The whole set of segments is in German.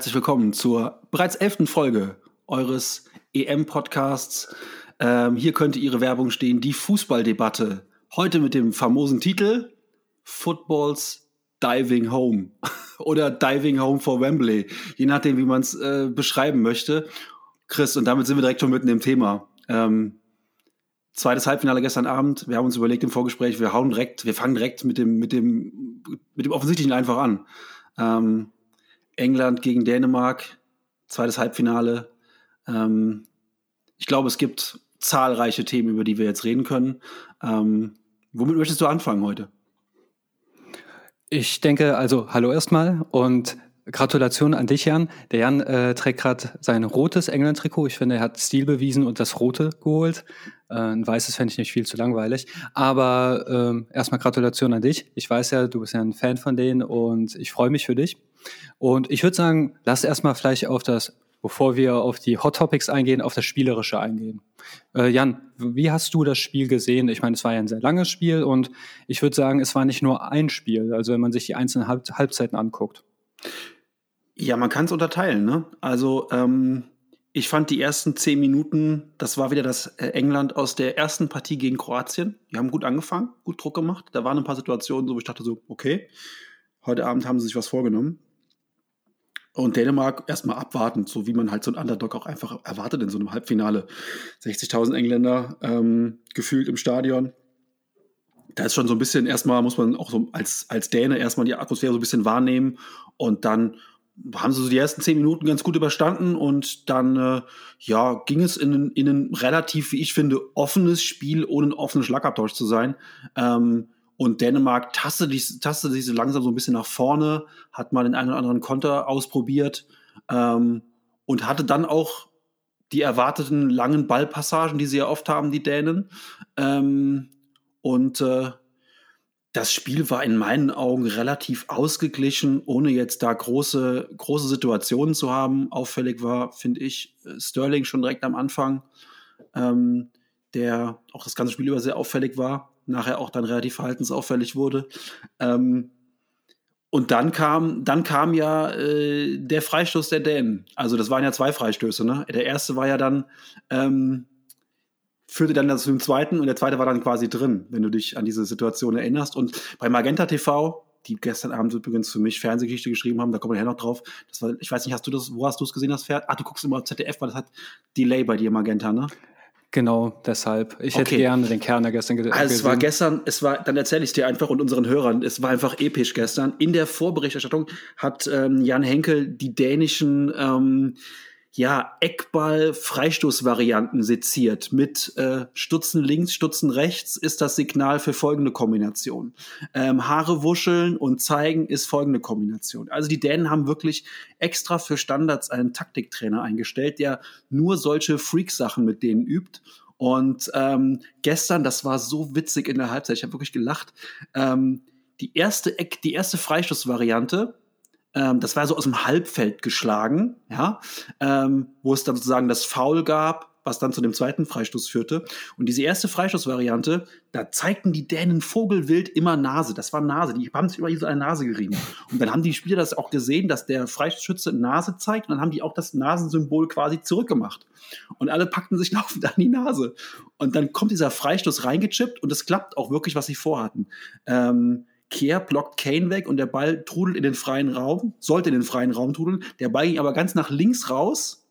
herzlich willkommen zur bereits elften Folge eures EM-Podcasts. Ähm, hier könnte Ihre Werbung stehen, die Fußballdebatte. Heute mit dem famosen Titel Footballs Diving Home oder Diving Home for Wembley, je nachdem, wie man es äh, beschreiben möchte. Chris, und damit sind wir direkt schon mitten im Thema. Ähm, zweites Halbfinale gestern Abend. Wir haben uns überlegt im Vorgespräch, wir hauen direkt, wir fangen direkt mit dem, mit dem, mit dem Offensichtlichen einfach an. Ähm, England gegen Dänemark, zweites Halbfinale. Ähm, ich glaube, es gibt zahlreiche Themen, über die wir jetzt reden können. Ähm, womit möchtest du anfangen heute? Ich denke, also hallo erstmal und Gratulation an dich, Jan. Der Jan äh, trägt gerade sein rotes England-Trikot. Ich finde, er hat Stil bewiesen und das rote geholt. Äh, ein weißes fände ich nicht viel zu langweilig. Aber ähm, erstmal Gratulation an dich. Ich weiß ja, du bist ja ein Fan von denen und ich freue mich für dich. Und ich würde sagen, lass erstmal vielleicht auf das, bevor wir auf die Hot Topics eingehen, auf das Spielerische eingehen. Äh, Jan, wie hast du das Spiel gesehen? Ich meine, es war ja ein sehr langes Spiel und ich würde sagen, es war nicht nur ein Spiel. Also wenn man sich die einzelnen Halb Halbzeiten anguckt. Ja, man kann es unterteilen. Ne? Also ähm, ich fand die ersten zehn Minuten, das war wieder das äh, England aus der ersten Partie gegen Kroatien. Die haben gut angefangen, gut Druck gemacht. Da waren ein paar Situationen, so wo ich dachte so, okay, heute Abend haben sie sich was vorgenommen. Und Dänemark erstmal abwarten, so wie man halt so ein Underdog auch einfach erwartet in so einem Halbfinale. 60.000 Engländer ähm, gefühlt im Stadion. Da ist schon so ein bisschen, erstmal muss man auch so als, als Däne erstmal die Atmosphäre so ein bisschen wahrnehmen und dann haben sie so die ersten zehn Minuten ganz gut überstanden und dann äh, ja ging es in, in ein relativ, wie ich finde, offenes Spiel, ohne einen offenen Schlagabtausch zu sein. Ähm, und Dänemark tastet, tastet sich so langsam so ein bisschen nach vorne, hat mal den einen oder anderen Konter ausprobiert ähm, und hatte dann auch die erwarteten langen Ballpassagen, die sie ja oft haben, die Dänen. Ähm, und äh, das Spiel war in meinen Augen relativ ausgeglichen, ohne jetzt da große, große Situationen zu haben. Auffällig war, finde ich, Sterling schon direkt am Anfang, ähm, der auch das ganze Spiel über sehr auffällig war, nachher auch dann relativ verhaltensauffällig wurde. Ähm, und dann kam, dann kam ja äh, der Freistoß der Dänen. Also das waren ja zwei Freistöße. Ne? Der erste war ja dann ähm, führte dann zu dem zweiten und der zweite war dann quasi drin, wenn du dich an diese Situation erinnerst. Und bei Magenta TV, die gestern Abend übrigens für mich Fernsehgeschichte geschrieben haben, da kommen wir nachher noch drauf. Das war, ich weiß nicht, hast du das, wo hast du es gesehen, das Pferd? Ah, du guckst immer auf ZDF, weil das hat Delay bei dir, Magenta, ne? Genau, deshalb. Ich hätte gerne den Kerner gestern gesehen. Also es war gestern, es war, dann erzähle ich es dir einfach und unseren Hörern, es war einfach episch gestern. In der Vorberichterstattung hat ähm, Jan Henkel die dänischen ähm, ja, Eckball-Freistoßvarianten seziert. Mit äh, Stutzen links, Stutzen rechts ist das Signal für folgende Kombination. Ähm, Haare wuscheln und zeigen ist folgende Kombination. Also die Dänen haben wirklich extra für Standards einen Taktiktrainer eingestellt, der nur solche Freak-Sachen mit denen übt. Und ähm, gestern, das war so witzig in der Halbzeit, ich habe wirklich gelacht. Ähm, die erste Eck, die erste Freistoßvariante ähm, das war so aus dem Halbfeld geschlagen, ja, ähm, wo es dann sozusagen das Foul gab, was dann zu dem zweiten Freistoß führte. Und diese erste Freistoßvariante, da zeigten die Dänen vogelwild immer Nase. Das war Nase. Die haben sich immer so eine Nase gerieben. Und dann haben die Spieler das auch gesehen, dass der Freistoßschütze Nase zeigt. Und dann haben die auch das Nasensymbol quasi zurückgemacht. Und alle packten sich laufend an die Nase. Und dann kommt dieser Freistoß reingechippt und es klappt auch wirklich, was sie vorhatten. Ähm, Kehr blockt Kane weg und der Ball trudelt in den freien Raum, sollte in den freien Raum trudeln. Der Ball ging aber ganz nach links raus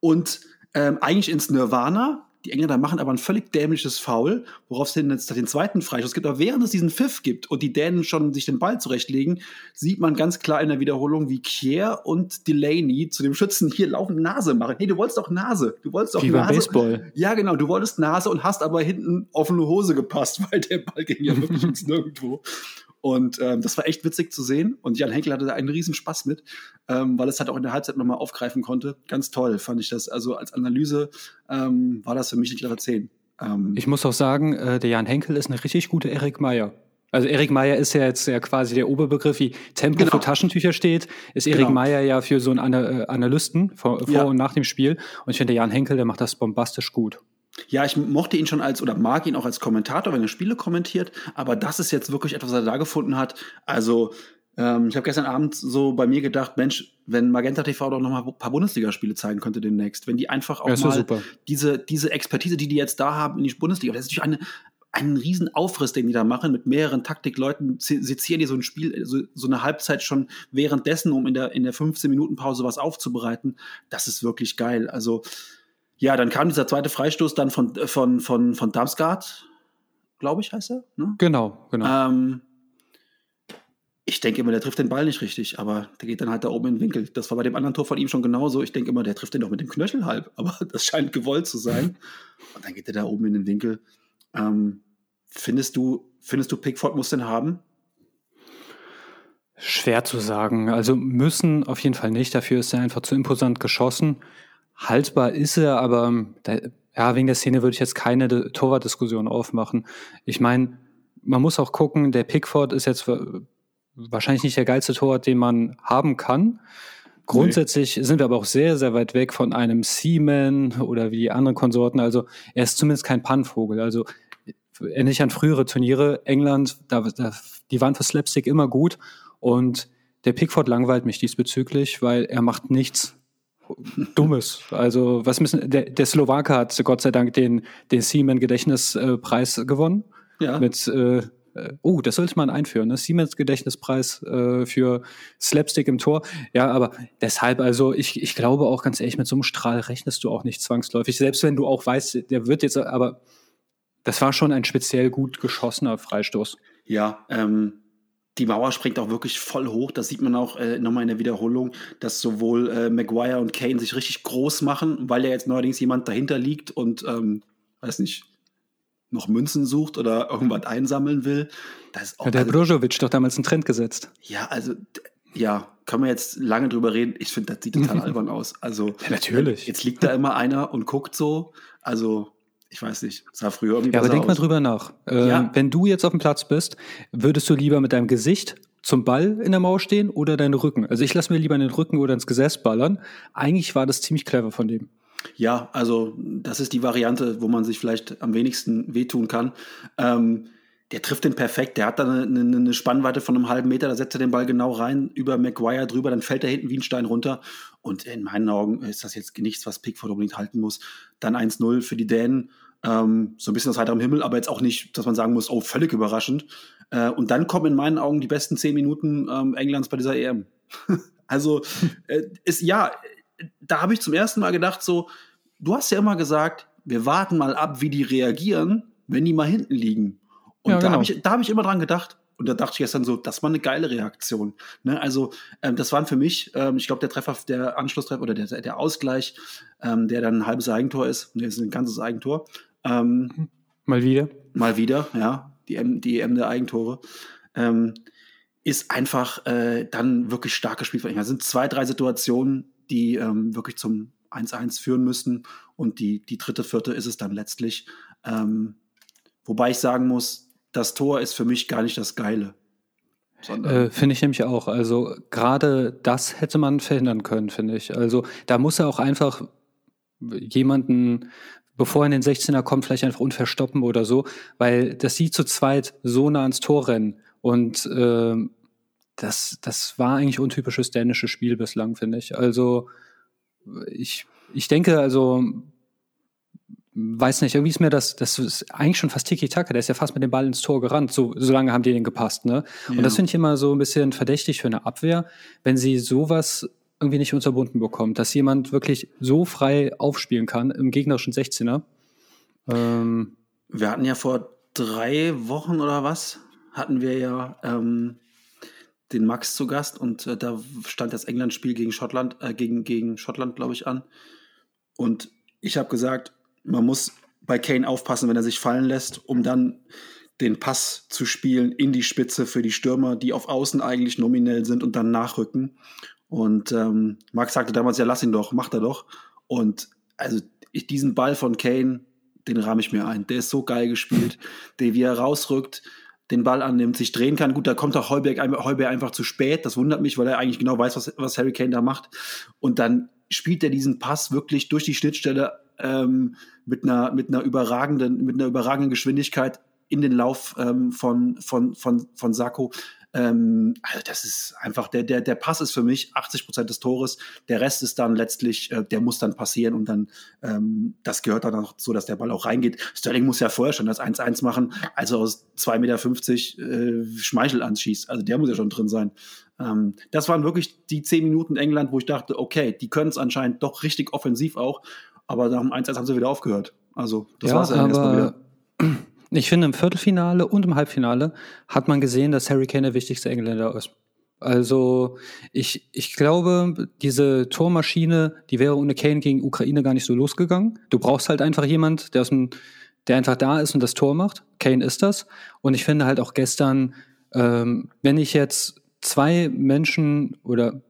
und ähm, eigentlich ins Nirvana. Die Engländer machen aber ein völlig dämliches Foul, worauf es jetzt den zweiten Freistoß gibt. Aber während es diesen Pfiff gibt und die Dänen schon sich den Ball zurechtlegen, sieht man ganz klar in der Wiederholung, wie Kier und Delaney zu dem Schützen hier laufend Nase machen. Hey, du wolltest doch Nase. Du wolltest doch wie Nase. Baseball. Ja, genau. Du wolltest Nase und hast aber hinten auf eine Hose gepasst, weil der Ball ging ja wirklich ins Nirgendwo. Und ähm, das war echt witzig zu sehen. Und Jan Henkel hatte da einen riesen Spaß mit, ähm, weil es halt auch in der Halbzeit nochmal aufgreifen konnte. Ganz toll fand ich das. Also als Analyse ähm, war das für mich eine klare 10. Ähm, ich muss auch sagen, äh, der Jan Henkel ist eine richtig gute Erik Meyer. Also Erik Meyer ist ja jetzt ja quasi der Oberbegriff, wie Tempo genau. für Taschentücher steht, ist Erik genau. Meyer ja für so einen äh, Analysten vor, vor ja. und nach dem Spiel. Und ich finde, der Jan Henkel, der macht das bombastisch gut. Ja, ich mochte ihn schon als oder mag ihn auch als Kommentator, wenn er Spiele kommentiert, aber das ist jetzt wirklich etwas, was er da gefunden hat. Also Ähm, ich habe gestern Abend so bei mir gedacht, Mensch, wenn Magenta TV doch noch mal ein paar Bundesligaspiele zeigen könnte demnächst, wenn die einfach auch Ja, mal super. diese, diese Expertise, die die jetzt da haben in die Bundesliga, das ist natürlich eine, einen riesen Aufriss, den die da machen, mit mehreren Taktikleuten se- sezieren die so ein Spiel, so, so eine Halbzeit schon währenddessen, um in der, in der 15-Minuten-Pause was aufzubereiten. Das ist wirklich geil. Also, ja, dann kam dieser zweite Freistoß dann von, von, von, von Damsgaard, glaube ich, heißt er. Ne? Genau, genau. Ähm, ich denke immer, der trifft den Ball nicht richtig, aber der geht dann halt da oben in den Winkel. Das war bei dem anderen Tor von ihm schon genauso. Ich denke immer, der trifft den doch mit dem Knöchel halb, aber das scheint gewollt zu sein. Und dann geht er da oben in den Winkel. Ähm, findest du, findest du, Pickford muss den haben? Schwer zu sagen. Also müssen auf jeden Fall nicht. Dafür ist er einfach zu imposant geschossen. Haltbar ist er, aber da, ja, wegen der Szene würde ich jetzt keine Torwartdiskussion aufmachen. Ich meine, man muss auch gucken, der Pickford ist jetzt wa- wahrscheinlich nicht der geilste Torwart, den man haben kann. Grundsätzlich sind wir aber auch sehr, sehr weit weg von einem Seaman oder wie die anderen Konsorten. Also er ist zumindest kein Pannvogel. Also erinnere ich an frühere Turniere, England, da, da, die waren für Slapstick immer gut. Und der Pickford langweilt mich diesbezüglich, weil er macht nichts Dummes. Also was müssen der, der Slowake hat Gott sei Dank den den Siemens Gedächtnispreis gewonnen Ja. mit äh, äh, oh das sollte man einführen ne? Siemens Gedächtnispreis äh, für Slapstick im Tor ja aber deshalb also ich ich glaube auch ganz ehrlich mit so einem Strahl rechnest du auch nicht zwangsläufig selbst wenn du auch weißt der wird jetzt aber das war schon ein speziell gut geschossener Freistoß Ja, ähm, die Mauer springt auch wirklich voll hoch. Das sieht man auch äh, nochmal in der Wiederholung, dass sowohl äh, Maguire und Kane sich richtig groß machen, weil ja jetzt neuerdings jemand dahinter liegt und, ähm, weiß nicht, noch Münzen sucht oder irgendwas einsammeln will. Das ist auch, hat der also, Brozovic doch damals einen Trend gesetzt ja, also, ja, können wir jetzt lange drüber reden. Ich finde, das sieht total albern aus. Also, Ja, natürlich. Jetzt liegt da immer einer und guckt so. Also, ich weiß nicht, sah früher irgendwie Ja, aber denk mal aus. drüber nach. Ähm, Ja. Wenn du jetzt auf dem Platz bist, würdest du lieber mit deinem Gesicht zum Ball in der Mauer stehen oder deinen Rücken? Also ich lasse mir lieber in den Rücken oder ins Gesäß ballern. Eigentlich war das ziemlich clever von dem. Ja, also das ist die Variante, wo man sich vielleicht am wenigsten wehtun kann. Ähm, der trifft den perfekt. Der hat da eine, eine, eine Spannweite von einem halben Meter. Da setzt er den Ball genau rein, über Maguire drüber. Dann fällt er hinten wie ein Stein runter. Und in meinen Augen ist das jetzt nichts, was Pickford unbedingt halten muss. Dann 1-0 für die Dänen. Ähm, so ein bisschen aus heiterem Himmel, aber jetzt auch nicht, dass man sagen muss, oh, völlig überraschend. Äh, und dann kommen in meinen Augen die besten zehn Minuten ähm, Englands bei dieser EM. also äh, ist ja, da habe ich zum ersten Mal gedacht, so, du hast ja immer gesagt, wir warten mal ab, wie die reagieren, wenn die mal hinten liegen. Und Ja, da genau. habe ich, da hab ich immer dran gedacht. Und da dachte ich gestern so, das war eine geile Reaktion. Ne? Also, ähm, das waren für mich, ähm, ich glaube, der Treffer, der Anschlusstreffer oder der, der Ausgleich, ähm, der dann ein halbes Eigentor ist, ne, ist ein ganzes Eigentor. Ähm, Mal wieder. mal wieder, ja, die M, die EM der Eigentore, ähm, ist einfach äh, dann wirklich stark gespielt England. Es sind zwei, drei Situationen, die ähm, wirklich zum 1-1 führen müssten und die, die dritte, vierte ist es dann letztlich. Ähm, wobei ich sagen muss, das Tor ist für mich gar nicht das Geile. Äh, finde ich nämlich auch. Also gerade das hätte man verhindern können, finde ich. Also da muss er auch einfach jemanden, bevor er in den 16er kommt, vielleicht einfach unverstoppen oder so, weil das sieht zu zweit so nah ans Tor rennen. Und ähm, das, das war eigentlich untypisches dänisches Spiel bislang, finde ich. Also ich, ich denke, also weiß nicht, irgendwie ist mir das, das ist eigentlich schon fast Tiki-Taka, der ist ja fast mit dem Ball ins Tor gerannt, so, so lange haben die den gepasst, ne? Und Ja. das finde ich immer so ein bisschen verdächtig für eine Abwehr, wenn sie sowas irgendwie nicht unterbunden bekommt, dass jemand wirklich so frei aufspielen kann im gegnerischen 16er. Ähm, Wir hatten ja vor drei Wochen oder was, hatten wir ja ähm, den Max zu Gast und äh, da stand das England-Spiel gegen Schottland, äh, gegen, gegen Schottland, glaube ich, an. Und ich habe gesagt, man muss bei Kane aufpassen, wenn er sich fallen lässt, um dann den Pass zu spielen in die Spitze für die Stürmer, die auf Außen eigentlich nominell sind und dann nachrücken. Und ähm, Max sagte damals, ja, lass ihn doch, macht er doch. Und also ich, diesen Ball von Kane, den rahme ich mir ein. Der ist so geil gespielt. Der, wie er rausrückt, den Ball annimmt, sich drehen kann. Gut, da kommt auch Heuberg, Heuberg einfach zu spät. Das wundert mich, weil er eigentlich genau weiß, was, was Harry Kane da macht. Und dann spielt er diesen Pass wirklich durch die Schnittstelle ähm, mit, einer, mit, einer überragenden, mit einer überragenden Geschwindigkeit in den Lauf ähm, von, von, von, von Sacco. Ähm, also das ist einfach, der, der, der Pass ist für mich 80 Prozent des Tores. Der Rest ist dann letztlich, äh, der muss dann passieren und dann, ähm, das gehört dann auch so, dass der Ball auch reingeht. Sterling muss ja vorher schon das 1-1 machen, also aus 2,50 Meter äh, Schmeichel anschießt. Also der muss ja schon drin sein. Ähm, das waren wirklich die 10 Minuten England, wo ich dachte, okay, die können es anscheinend doch richtig offensiv auch, aber nach dem 1-1 haben sie wieder aufgehört. Also das ja, war es ja erstmal wieder. Ich finde, im Viertelfinale und im Halbfinale hat man gesehen, dass Harry Kane der wichtigste Engländer ist. Also ich, ich glaube, diese Tormaschine, die wäre ohne Kane gegen Ukraine gar nicht so losgegangen. Du brauchst halt einfach jemand, der, aus dem, der einfach da ist und das Tor macht. Kane ist das. Und ich finde halt auch gestern, ähm, wenn ich jetzt zwei Menschen oder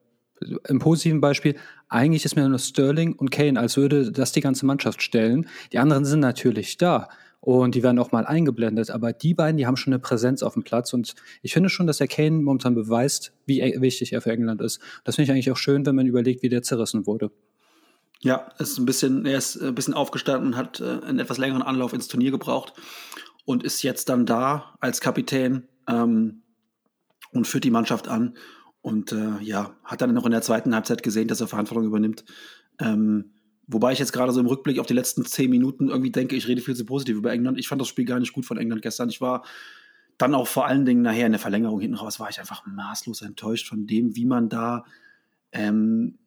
im positiven Beispiel, eigentlich ist mir nur Sterling und Kane, als würde das die ganze Mannschaft stellen. Die anderen sind natürlich da und die werden auch mal eingeblendet. Aber die beiden, die haben schon eine Präsenz auf dem Platz und ich finde schon, dass der Kane momentan beweist, wie e-, wichtig er für England ist. Das finde ich eigentlich auch schön, wenn man überlegt, wie der zerrissen wurde. Ja, ist ein bisschen, er ist ein bisschen aufgestanden und hat äh, einen etwas längeren Anlauf ins Turnier gebraucht und ist jetzt dann da als Kapitän ähm, und führt die Mannschaft an. Und äh, ja, hat dann noch in der zweiten Halbzeit gesehen, dass er Verantwortung übernimmt. Ähm, Wobei ich jetzt gerade so im Rückblick auf die letzten zehn Minuten irgendwie denke, ich rede viel zu positiv über England. Ich fand das Spiel gar nicht gut von England gestern. Ich war dann auch vor allen Dingen nachher in der Verlängerung hinten raus, war ich einfach maßlos enttäuscht von dem, wie man da ähm,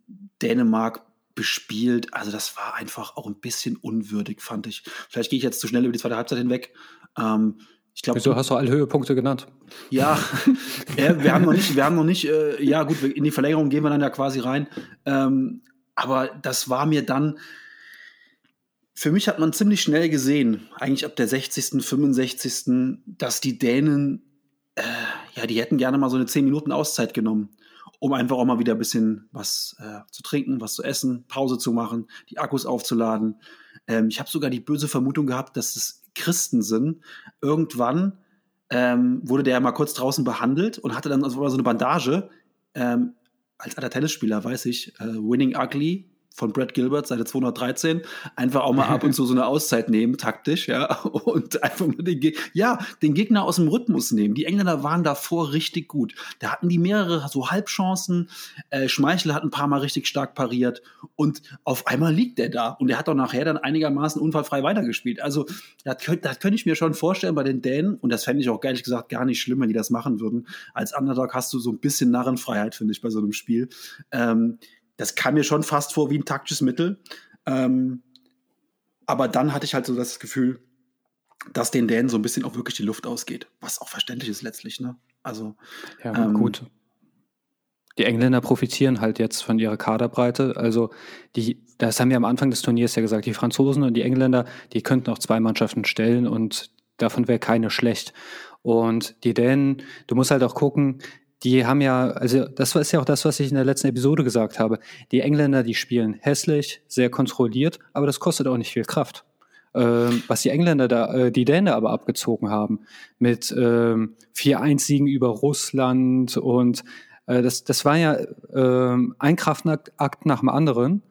Dänemark bespielt. Also das war einfach auch ein bisschen unwürdig, fand ich. Vielleicht gehe ich jetzt zu schnell über die zweite Halbzeit hinweg. Ähm, ich glaub, Wieso hast du alle Höhepunkte genannt? Ja, äh, wir haben noch nicht, wir haben noch nicht, äh, ja gut, in die Verlängerung gehen wir dann ja quasi rein. Ähm, aber das war mir dann, für mich hat man ziemlich schnell gesehen, eigentlich ab der 60., 65., dass die Dänen, äh, ja, die hätten gerne mal so eine 10 Minuten Auszeit genommen, um einfach auch mal wieder ein bisschen was äh, zu trinken, was zu essen, Pause zu machen, die Akkus aufzuladen. Ähm, ich habe sogar die böse Vermutung gehabt, dass es Christen sind. Irgendwann ähm, wurde der mal kurz draußen behandelt und hatte dann also so eine Bandage. Ähm, als alter Tennisspieler weiß ich, äh, Winning Ugly von Brad Gilbert, Seite 213, einfach auch mal ab und zu so eine Auszeit nehmen, taktisch, ja, und einfach mal den, ja, den Gegner aus dem Rhythmus nehmen. Die Engländer waren davor richtig gut. Da hatten die mehrere so Halbchancen. Äh, Schmeichel hat ein paar Mal richtig stark pariert und auf einmal liegt der da und der hat doch nachher dann einigermaßen unfallfrei weitergespielt. Also, das, könnte ich mir schon vorstellen bei den Dänen und das fände ich auch ehrlich gesagt gar nicht schlimm, wenn die das machen würden. Als Underdog hast du so ein bisschen Narrenfreiheit, finde ich, bei so einem Spiel. Ähm, das kam mir schon fast vor wie ein taktisches Mittel. Ähm, aber dann hatte ich halt so das Gefühl, dass den Dänen so ein bisschen auch wirklich die Luft ausgeht, was auch verständlich ist letztlich. Ne? Also ja, ähm, gut. Die Engländer profitieren halt jetzt von ihrer Kaderbreite. Also die, das haben wir am Anfang des Turniers ja gesagt, die Franzosen und die Engländer, die könnten auch zwei Mannschaften stellen und davon wäre keine schlecht. Und die Dänen, du musst halt auch gucken, die haben ja, also das ist ja auch das, was ich in der letzten Episode gesagt habe. Die Engländer, die spielen hässlich, sehr kontrolliert, aber das kostet auch nicht viel Kraft. Ähm, was die Engländer da, äh, die Dänen aber abgezogen haben, mit ähm, 4-1-Siegen über Russland und äh, das, das war ja äh, ein Kraftakt nach dem anderen.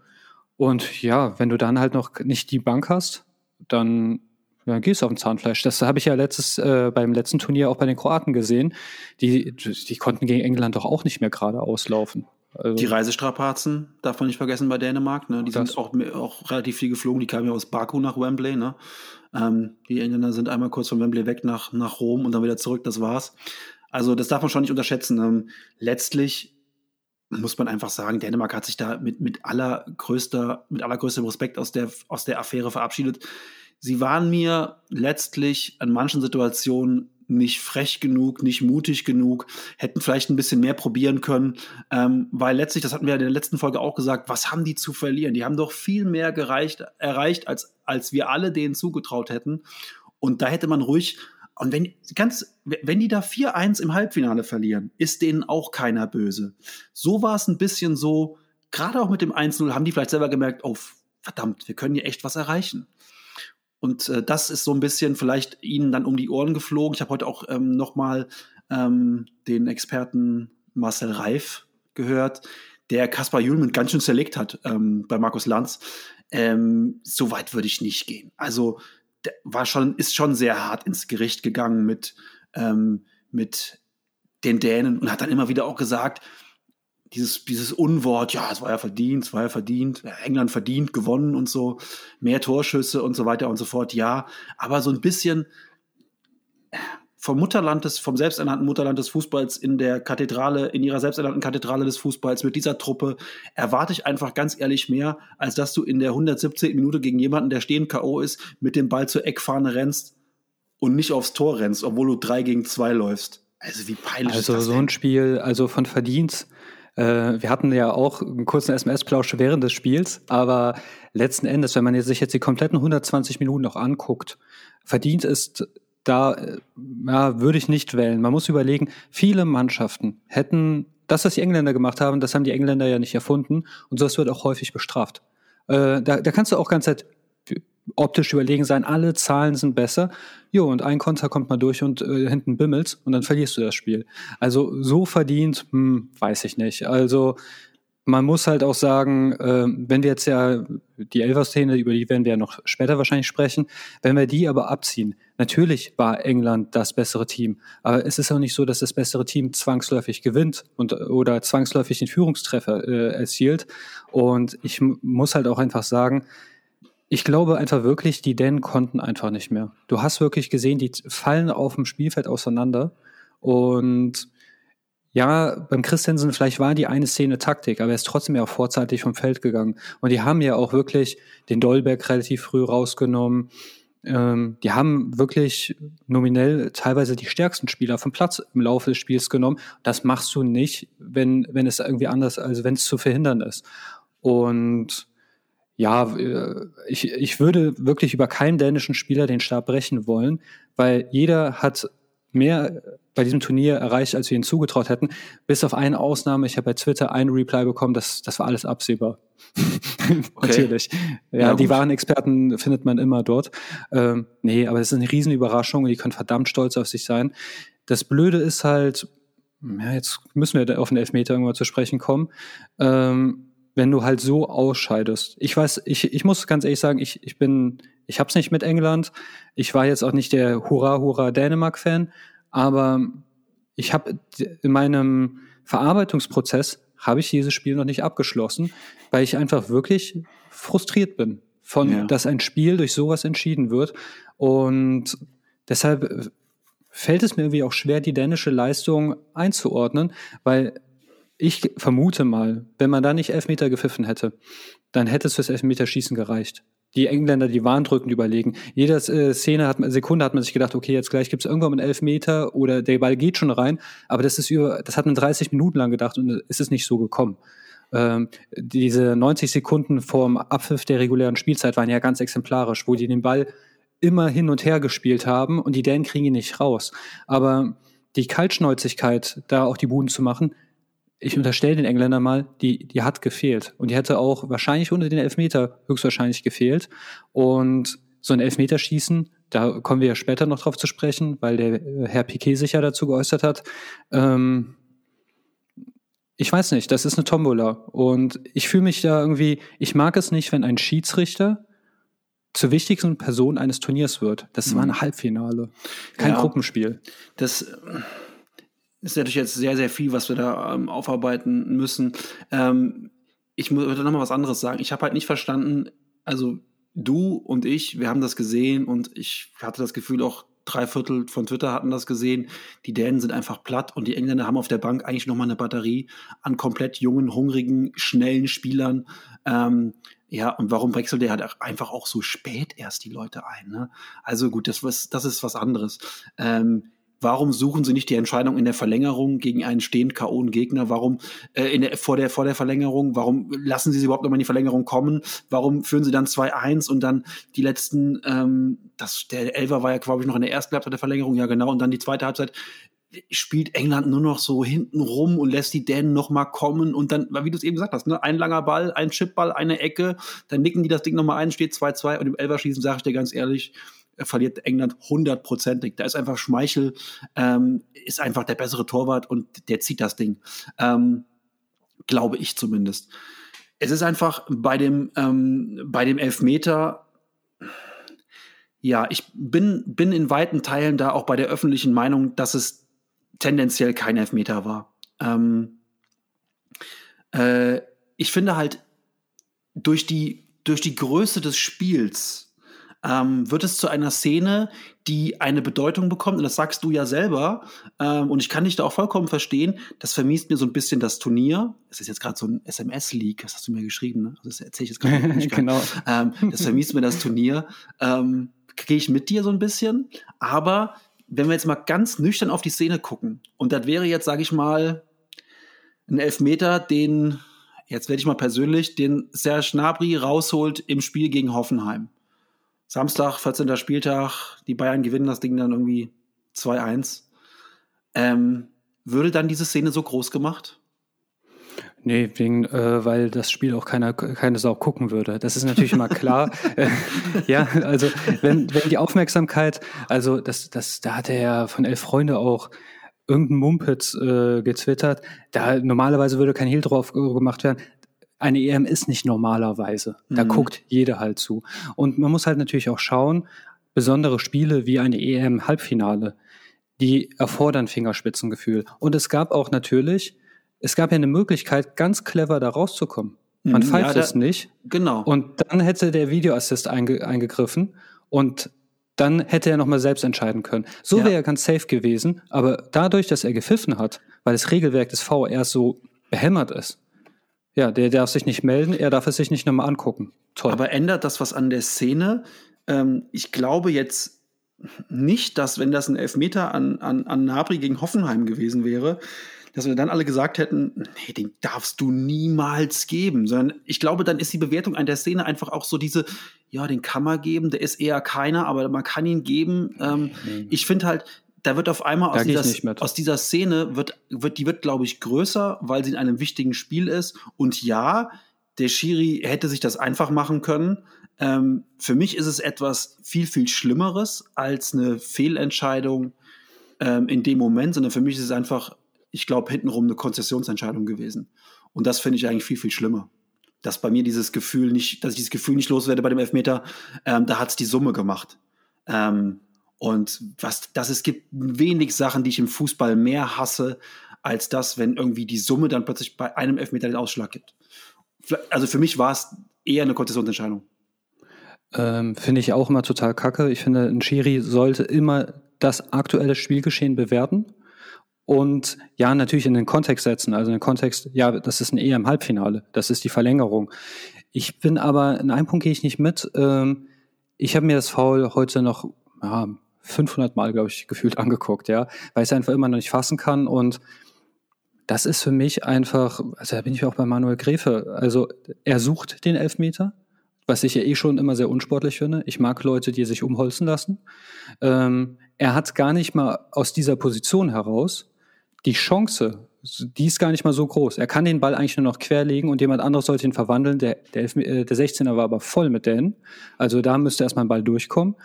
Und ja, wenn du dann halt noch nicht die Bank hast, dann ja, gehst du auf dem Zahnfleisch. Das habe ich ja letztes, äh, beim letzten Turnier auch bei den Kroaten gesehen. Die, die konnten gegen England doch auch nicht mehr gerade auslaufen. Also, die Reisestrapazen darf man nicht vergessen bei Dänemark. Ne? Die sind auch, auch relativ viel geflogen. Die kamen ja aus Baku nach Wembley. Ne? Ähm, die Engländer sind einmal kurz von Wembley weg nach, nach Rom und dann wieder zurück. Das war's. Also das darf man schon nicht unterschätzen. Ähm, letztlich muss man einfach sagen, Dänemark hat sich da mit, mit allergrößter, mit allergrößtem Respekt aus der, aus der Affäre verabschiedet sie waren mir letztlich an manchen Situationen nicht frech genug, nicht mutig genug, hätten vielleicht ein bisschen mehr probieren können, ähm, weil letztlich, das hatten wir in der letzten Folge auch gesagt, was haben die zu verlieren? Die haben doch viel mehr gereicht, erreicht, als, als wir alle denen zugetraut hätten. Und da hätte man ruhig, und wenn, ganz, wenn die da 4-1 im Halbfinale verlieren, ist denen auch keiner böse. So war es ein bisschen so, gerade auch mit dem 1-0 haben die vielleicht selber gemerkt, oh, verdammt, wir können hier echt was erreichen. Und äh, das ist so ein bisschen vielleicht ihnen dann um die Ohren geflogen. Ich habe heute auch ähm, nochmal ähm, den Experten Marcel Reif gehört, der Kaspar Jülmen ganz schön zerlegt hat ähm, bei Markus Lanz. Ähm, so weit würde ich nicht gehen. Also war schon, ist schon sehr hart ins Gericht gegangen mit, ähm, mit den Dänen und hat dann immer wieder auch gesagt, dieses, dieses Unwort, ja, es war ja verdient, es war ja verdient, England verdient, gewonnen und so, mehr Torschüsse und so weiter und so fort, ja, aber so ein bisschen vom Mutterland des, vom selbsternannten Mutterland des Fußballs in der Kathedrale, in ihrer selbsternannten Kathedrale des Fußballs mit dieser Truppe erwarte ich einfach ganz ehrlich mehr, als dass du in der 117. Minute gegen jemanden, der stehen K.O. ist, mit dem Ball zur Eckfahne rennst und nicht aufs Tor rennst, obwohl du drei gegen zwei läufst. Also wie peinlich also ist das so ein Spiel, also von Verdienst. Äh, wir hatten ja auch einen kurzen SMS-Plausch während des Spiels, aber letzten Endes, wenn man sich jetzt die kompletten 120 Minuten noch anguckt, verdient ist da äh, ja, würde ich nicht wählen. Man muss überlegen, viele Mannschaften hätten das, was die Engländer gemacht haben, das haben die Engländer ja nicht erfunden und sowas wird auch häufig bestraft. Äh, da, da kannst du auch ganz Zeit optisch überlegen sein, alle Zahlen sind besser. Jo, und ein Konter kommt mal durch und äh, hinten bimmelt und dann verlierst du das Spiel. Also so verdient, hm, weiß ich nicht. Also man muss halt auch sagen, äh, wenn wir jetzt ja die Elfer-Szene, über die werden wir ja noch später wahrscheinlich sprechen, wenn wir die aber abziehen, natürlich war England das bessere Team, aber es ist auch nicht so, dass das bessere Team zwangsläufig gewinnt und oder zwangsläufig den Führungstreffer äh, erzielt. Und ich muss halt auch einfach sagen, ich glaube einfach wirklich, die Dänen konnten einfach nicht mehr. Du hast wirklich gesehen, die fallen auf dem Spielfeld auseinander und ja, beim Christensen, vielleicht war die eine Szene Taktik, aber er ist trotzdem ja auch vorzeitig vom Feld gegangen. Und die haben ja auch wirklich den Dolberg relativ früh rausgenommen. Ähm, die haben wirklich nominell teilweise die stärksten Spieler vom Platz im Laufe des Spiels genommen. Das machst du nicht, wenn, wenn es irgendwie anders, also wenn es zu verhindern ist. Und ja, äh, ich, ich würde wirklich über keinen dänischen Spieler den Stab brechen wollen, weil jeder hat mehr bei diesem Turnier erreicht, als wir ihnen zugetraut hätten. Bis auf eine Ausnahme. Ich habe bei Twitter einen Reply bekommen, das, das war alles absehbar. Okay. Natürlich. Ja, ja die wahren Experten findet man immer dort. Ähm, nee, aber es ist eine Riesenüberraschung und die können verdammt stolz auf sich sein. Das Blöde ist halt, ja, jetzt müssen wir auf den Elfmeter irgendwann zu sprechen kommen. Ähm, wenn du halt so ausscheidest. Ich weiß, ich, ich muss ganz ehrlich sagen, ich, ich bin, ich hab's nicht mit England. Ich war jetzt auch nicht der Hurra, Hurra Dänemark-Fan, aber ich habe in meinem Verarbeitungsprozess habe ich dieses Spiel noch nicht abgeschlossen, weil ich einfach wirklich frustriert bin von, ja. dass ein Spiel durch sowas entschieden wird. Und deshalb fällt es mir irgendwie auch schwer, die dänische Leistung einzuordnen, weil ich vermute mal, wenn man da nicht Elfmeter gepfiffen hätte, dann hätte es fürs Elfmeterschießen gereicht. Die Engländer, die waren drückend überlegen. Jede äh, Szene hat, Sekunde hat man sich gedacht, okay, jetzt gleich gibt es irgendwann einen Elfmeter oder der Ball geht schon rein. Aber das ist über, das hat man 30 Minuten lang gedacht und es ist nicht so gekommen. Ähm, diese 90 Sekunden vorm Abpfiff der regulären Spielzeit waren ja ganz exemplarisch, wo die den Ball immer hin und her gespielt haben und die Dänen kriegen ihn nicht raus. Aber die Kaltschnäuzigkeit, da auch die Buden zu machen, ich unterstelle den Engländern mal, die, die hat gefehlt. Und die hätte auch wahrscheinlich unter den Elfmeter höchstwahrscheinlich gefehlt. Und so ein Elfmeterschießen, da kommen wir ja später noch drauf zu sprechen, weil der äh, Herr Piquet sich ja dazu geäußert hat. Ähm, ich weiß nicht, das ist eine Tombola. Und ich fühle mich da irgendwie, ich mag es nicht, wenn ein Schiedsrichter zur wichtigsten Person eines Turniers wird. Das war ein mhm. Halbfinale, kein ja, Gruppenspiel. Das ist natürlich jetzt sehr, sehr viel, was wir da ähm, aufarbeiten müssen. Ähm, ich noch mal was anderes sagen. Ich habe halt nicht verstanden, also du und ich, wir haben das gesehen und ich hatte das Gefühl, auch drei Viertel von Twitter hatten das gesehen. Die Dänen sind einfach platt und die Engländer haben auf der Bank eigentlich noch mal eine Batterie an komplett jungen, hungrigen, schnellen Spielern. Ähm, ja, und warum wechselt der halt einfach auch so spät erst die Leute ein? Ne? Also gut, das, das ist was anderes. Ähm, Warum suchen sie nicht die Entscheidung in der Verlängerung gegen einen stehend K.O. Gegner? Warum äh, der, vor, der, vor der Verlängerung? Warum lassen sie sie überhaupt noch mal in die Verlängerung kommen? Warum führen sie dann 2-1 und dann die letzten, ähm, das, der Elfer war ja, glaube ich, noch in der ersten Halbzeit der Verlängerung, ja genau, und dann die zweite Halbzeit spielt England nur noch so hinten rum und lässt die Dänen noch mal kommen und dann, wie du es eben gesagt hast, ne, ein langer Ball, ein Chipball, eine Ecke, dann nicken die das Ding noch mal ein, steht 2-2 und im Elferschießen sage ich dir ganz ehrlich, verliert England hundertprozentig. Da ist einfach Schmeichel, ähm, ist einfach der bessere Torwart und der zieht das Ding. Ähm, glaube ich zumindest. Es ist einfach bei dem, ähm, bei dem Elfmeter, ja, ich bin, bin in weiten Teilen da auch bei der öffentlichen Meinung, dass es tendenziell kein Elfmeter war. Ähm, äh, ich finde halt, durch die, durch die Größe des Spiels ähm, wird es zu einer Szene, die eine Bedeutung bekommt. Und das sagst du ja selber. Ähm, und ich kann dich da auch vollkommen verstehen. Das vermisst mir so ein bisschen das Turnier. Es ist jetzt gerade so ein SMS-Leak. Das hast du mir geschrieben. Ne? Also das erzähle ich jetzt gerade nicht. genau. Ähm, das vermisst mir das Turnier. Ähm, Gehe ich mit dir so ein bisschen. Aber wenn wir jetzt mal ganz nüchtern auf die Szene gucken, und das wäre jetzt, sage ich mal, ein Elfmeter, den, jetzt werde ich mal persönlich, den Serge Gnabry rausholt im Spiel gegen Hoffenheim. Samstag, 14. Spieltag, die Bayern gewinnen das Ding dann irgendwie 2-1. Ähm, würde dann diese Szene so groß gemacht? Nee, wegen, äh, weil das Spiel auch keiner, keine Sau gucken würde. Das ist natürlich immer klar. Äh, ja, also wenn, wenn die Aufmerksamkeit, also das, das, da hat er ja von Elf Freunde auch irgendein Mumpitz äh, getwittert. Da normalerweise würde kein Hehl drauf gemacht werden. Eine EM ist nicht normalerweise. Da mhm. guckt jeder halt zu. Und man muss halt natürlich auch schauen, besondere Spiele wie eine EM-Halbfinale, die erfordern Fingerspitzengefühl. Und es gab auch natürlich, es gab ja eine Möglichkeit, ganz clever da rauszukommen. Man mhm, pfeift ja, es nicht. Genau. Und dann hätte der Videoassist einge eingegriffen und dann hätte er nochmal selbst entscheiden können. So ja. wäre er ganz safe gewesen, aber dadurch, dass er gepfiffen hat, weil das Regelwerk des VR so behämmert ist, ja, der darf sich nicht melden, er darf es sich nicht nochmal angucken. Toll. Aber ändert das was an der Szene? Ähm, ich glaube jetzt nicht, dass, wenn das ein Elfmeter an, an, an Nabri gegen Hoffenheim gewesen wäre, dass wir dann alle gesagt hätten, nee, den darfst du niemals geben, sondern ich glaube, dann ist die Bewertung an der Szene einfach auch so diese, ja, den kann man geben, der ist eher keiner, aber man kann ihn geben. Ähm, mhm. Ich finde halt, da wird auf einmal aus dieser, aus dieser, Szene, wird, wird, die wird, glaube ich, größer, weil sie in einem wichtigen Spiel ist. Und ja, der Schiri hätte sich das einfach machen können. Ähm, für mich ist es etwas viel, viel Schlimmeres als eine Fehlentscheidung ähm, in dem Moment, sondern für mich ist es einfach ich glaube, hintenrum eine Konzessionsentscheidung gewesen. Und das finde ich eigentlich viel, viel schlimmer. Dass bei mir dieses Gefühl nicht, dass ich dieses Gefühl nicht loswerde bei dem Elfmeter, ähm, da hat es die Summe gemacht. Ähm, und was das es gibt wenig Sachen, die ich im Fußball mehr hasse, als das, wenn irgendwie die Summe dann plötzlich bei einem Elfmeter den Ausschlag gibt. Also für mich war es eher eine Konzessionsentscheidung. Ähm, finde ich auch immer total kacke. Ich finde, ein Schiri sollte immer das aktuelle Spielgeschehen bewerten und ja, natürlich in den Kontext setzen. Also in den Kontext, ja, das ist ein EM-Halbfinale, das ist die Verlängerung. Ich bin aber, in einem Punkt gehe ich nicht mit. Ähm, ich habe mir das Foul heute noch ja, 500 Mal, glaube ich, gefühlt angeguckt, ja, weil ich es einfach immer noch nicht fassen kann und das ist für mich einfach, also da bin ich auch bei Manuel Gräfe. Also er sucht den Elfmeter, was ich ja eh schon immer sehr unsportlich finde. Ich mag Leute, die sich umholzen lassen. Ähm, er hat gar nicht mal aus dieser Position heraus die Chance, die ist gar nicht mal so groß. Er kann den Ball eigentlich nur noch querlegen und jemand anderes sollte ihn verwandeln. Der, der, äh, der 16er war aber voll mit denen. Also da müsste erstmal ein Ball durchkommen.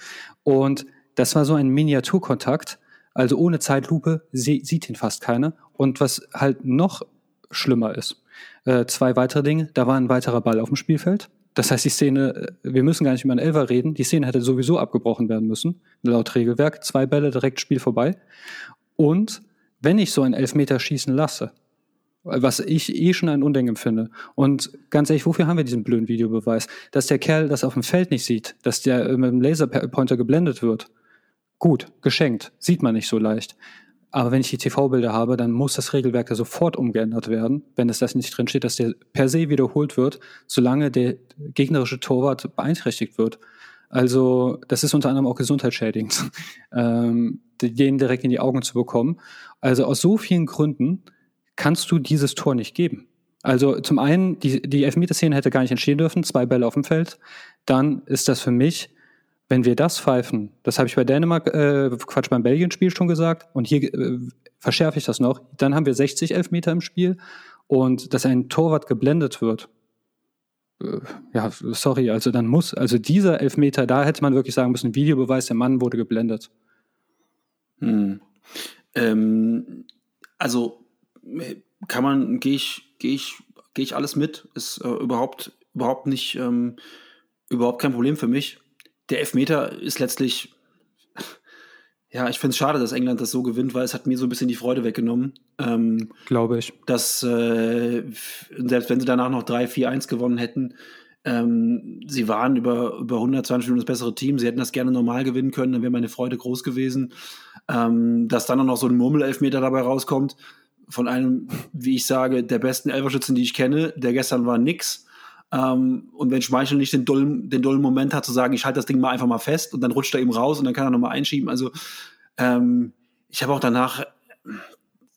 Und das war so ein Miniaturkontakt. Also ohne Zeitlupe sie, sieht ihn fast keiner. Und was halt noch schlimmer ist, äh, zwei weitere Dinge. Da war ein weiterer Ball auf dem Spielfeld. Das heißt, die Szene, äh, wir müssen gar nicht über einen Elfer reden. Die Szene hätte sowieso abgebrochen werden müssen, laut Regelwerk. Zwei Bälle, direkt Spiel vorbei. Und wenn ich so ein Elfmeter schießen lasse, was ich eh schon ein Unding empfinde. Und ganz ehrlich, wofür haben wir diesen blöden Videobeweis? Dass der Kerl das auf dem Feld nicht sieht, dass der mit dem Laserpointer geblendet wird. Gut, geschenkt, sieht man nicht so leicht. Aber wenn ich die TV-Bilder habe, dann muss das Regelwerk ja sofort umgeändert werden, wenn es das nicht drin steht, dass der per se wiederholt wird, solange der gegnerische Torwart beeinträchtigt wird. Also das ist unter anderem auch gesundheitsschädigend, ähm, den direkt in die Augen zu bekommen. Also aus so vielen Gründen kannst du dieses Tor nicht geben. Also zum einen, die, die Elfmeterszene hätte gar nicht entstehen dürfen, zwei Bälle auf dem Feld. Dann ist das für mich, wenn wir das pfeifen, das habe ich bei Dänemark, äh, Quatsch, beim Belgien-Spiel schon gesagt, und hier äh, verschärfe ich das noch, dann haben wir 60 Elfmeter im Spiel und dass ein Torwart geblendet wird, äh, ja, sorry, also dann muss, also dieser Elfmeter, da hätte man wirklich sagen müssen, Videobeweis, der Mann wurde geblendet. Hm. Ähm, also kann man, gehe ich, gehe ich, gehe ich alles mit, ist äh, überhaupt, überhaupt nicht, ähm, überhaupt kein Problem für mich. Der Elfmeter ist letztlich, Ja, ich finde es schade, dass England das so gewinnt, weil es hat mir so ein bisschen die Freude weggenommen. Ähm, Glaube ich. Dass, äh, selbst wenn sie danach noch 3-4-1 gewonnen hätten, ähm, sie waren über, über 120 Minuten das bessere Team. Sie hätten das gerne normal gewinnen können, dann wäre meine Freude groß gewesen. Ähm, dass dann auch noch so ein Murmelelfmeter dabei rauskommt, von einem, wie ich sage, der besten Elferschützen, die ich kenne. Der gestern war nix. Ähm, und wenn Schmeichel nicht den dollen, den dollen Moment hat, zu sagen, ich halte das Ding mal einfach mal fest und dann rutscht er ihm raus und dann kann er nochmal einschieben. Also ähm, ich habe auch danach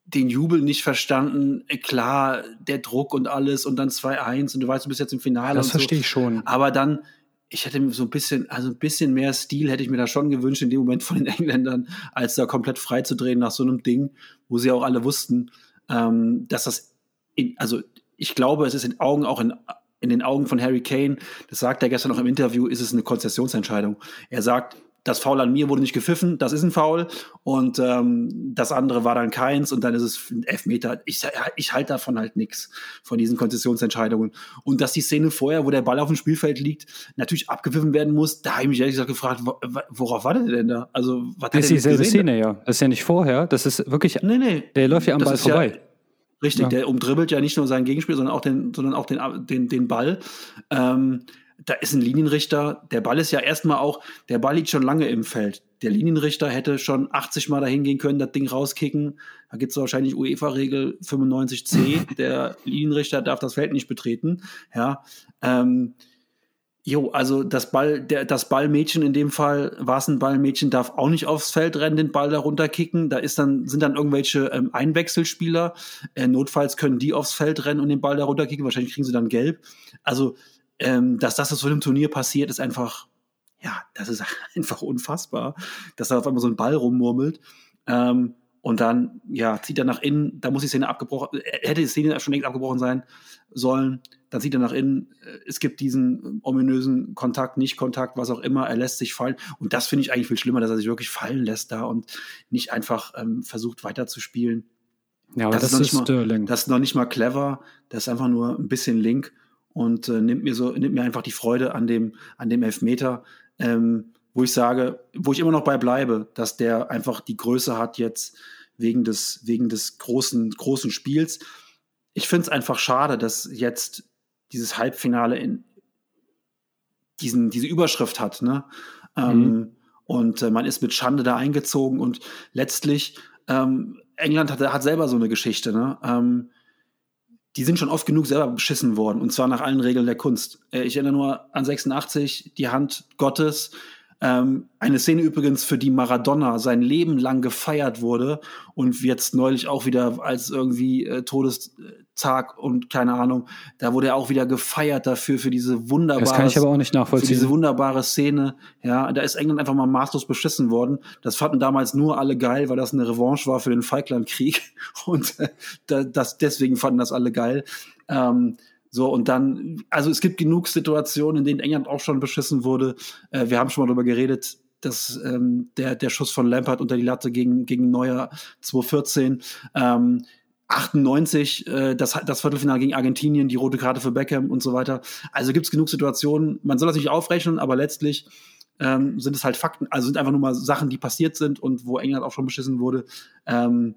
den Jubel nicht verstanden. Klar, der Druck und alles und dann 2-1 und du weißt, du bist jetzt im Finale. Das verstehe so. ich schon. Aber dann, ich hätte so ein bisschen, also ein bisschen mehr Stil hätte ich mir da schon gewünscht in dem Moment von den Engländern, als da komplett frei zu drehen nach so einem Ding, wo sie auch alle wussten, ähm, dass das, in, also ich glaube, es ist in Augen auch in in den Augen von Harry Kane, das sagt er gestern noch im Interview, ist es eine Konzessionsentscheidung. Er sagt, das Foul an mir wurde nicht gepfiffen, das ist ein Foul und ähm, das andere war dann keins und dann ist es ein Elfmeter. Ich, ich halte davon halt nichts, von diesen Konzessionsentscheidungen. Und dass die Szene vorher, wo der Ball auf dem Spielfeld liegt, natürlich abgepfiffen werden muss, da habe ich mich ehrlich gesagt gefragt, worauf wartet der denn da? Also, was das ist dieselbe Szene, ja. Das ist ja nicht vorher, das ist wirklich, nee, nee, der läuft ja am Ball vorbei. Ja, Richtig, ja. der umdribbelt ja nicht nur seinen Gegenspieler, sondern auch den, sondern auch den, den, den Ball. Ähm, da ist ein Linienrichter, der Ball ist ja erstmal auch, der Ball liegt schon lange im Feld. Der Linienrichter hätte schon 80 Mal dahin gehen können, das Ding rauskicken. Da gibt es wahrscheinlich UEFA-Regel 95c. Der Linienrichter darf das Feld nicht betreten. Ja. Ähm, Jo, also das Ball, der, das Ballmädchen in dem Fall, war es ein Ballmädchen, darf auch nicht aufs Feld rennen, den Ball da runterkicken. Da ist dann, sind dann irgendwelche ähm, Einwechselspieler. Äh, notfalls können die aufs Feld rennen und den Ball da runterkicken. Wahrscheinlich kriegen sie dann gelb. Also, ähm, dass das so einem Turnier passiert, ist einfach, ja, das ist einfach unfassbar, dass da auf einmal so ein Ball rummurmelt. Ähm, und dann, ja, zieht er nach innen, da muss die Szene abgebrochen, äh, hätte die Szene schon längst abgebrochen sein sollen. Dann zieht er nach innen, äh, es gibt diesen ominösen Kontakt, Nicht-Kontakt, was auch immer, er lässt sich fallen. Und das finde ich eigentlich viel schlimmer, dass er sich wirklich fallen lässt da und nicht einfach ähm, versucht weiterzuspielen. Ja, aber das, das ist, ist mal, Das ist noch nicht mal clever, das ist einfach nur ein bisschen link und äh, nimmt mir so, nimmt mir einfach die Freude an dem, an dem Elfmeter. Ähm, wo ich sage, wo ich immer noch bei bleibe, dass der einfach die Größe hat jetzt wegen des, wegen des großen, großen Spiels. Ich finde es einfach schade, dass jetzt dieses Halbfinale in diesen, diese Überschrift hat, ne? Ähm, mhm. Ähm, und äh, man ist mit Schande da eingezogen und letztlich ähm, England hat, hat selber so eine Geschichte, ne? Ähm, die sind schon oft genug selber beschissen worden und zwar nach allen Regeln der Kunst. Äh, ich erinnere nur an 86, die Hand Gottes, ähm, eine Szene übrigens, für die Maradona sein Leben lang gefeiert wurde und jetzt neulich auch wieder als irgendwie äh, Todestag und keine Ahnung, da wurde er auch wieder gefeiert dafür, für diese wunderbare, das kann ich aber auch nicht nachvollziehen. Für diese wunderbare Szene. Ja, da ist England einfach mal maßlos beschissen worden. Das fanden damals nur alle geil, weil das eine Revanche war für den Falklandkrieg und äh, das, deswegen fanden das alle geil. Ähm, so, und dann, also es gibt genug Situationen, in denen England auch schon beschissen wurde. Äh, wir haben schon mal darüber geredet, dass ähm, der, der Schuss von Lampard unter die Latte gegen, gegen Neuer 2014. Ähm, 98, äh, das, das Viertelfinale gegen Argentinien, die rote Karte für Beckham und so weiter. Also gibt es genug Situationen. Man soll das nicht aufrechnen, aber letztlich ähm, sind es halt Fakten, also sind einfach nur mal Sachen, die passiert sind und wo England auch schon beschissen wurde. Ähm,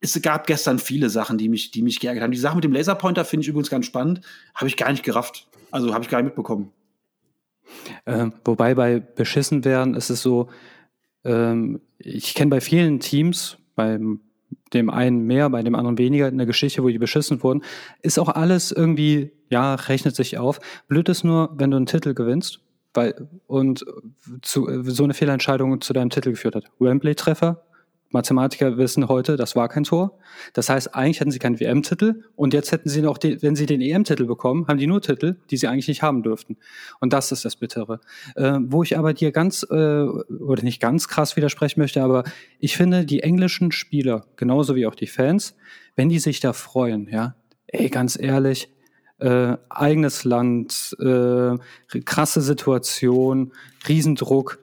es gab gestern viele Sachen, die mich, die mich geärgert haben. Die Sache mit dem Laserpointer finde ich übrigens ganz spannend. Habe ich gar nicht gerafft. Also habe ich gar nicht mitbekommen. Ähm, wobei bei beschissen werden ist es so, ähm, ich kenne bei vielen Teams, bei dem einen mehr, bei dem anderen weniger, eine Geschichte, wo die beschissen wurden, ist auch alles irgendwie, ja, rechnet sich auf. Blöd ist nur, wenn du einen Titel gewinnst, weil, und zu, so eine Fehlentscheidung zu deinem Titel geführt hat. Wembley-Treffer, Mathematiker wissen heute, das war kein Tor. Das heißt, eigentlich hätten sie keinen WM-Titel und jetzt hätten sie noch, den, wenn sie den EM-Titel bekommen, haben die nur Titel, die sie eigentlich nicht haben dürften. Und das ist das Bittere. Äh, wo ich aber dir ganz, äh, oder nicht ganz krass widersprechen möchte, aber ich finde, die englischen Spieler, genauso wie auch die Fans, wenn die sich da freuen, ja, ey, ganz ehrlich, äh, eigenes Land, äh, krasse Situation, Riesendruck,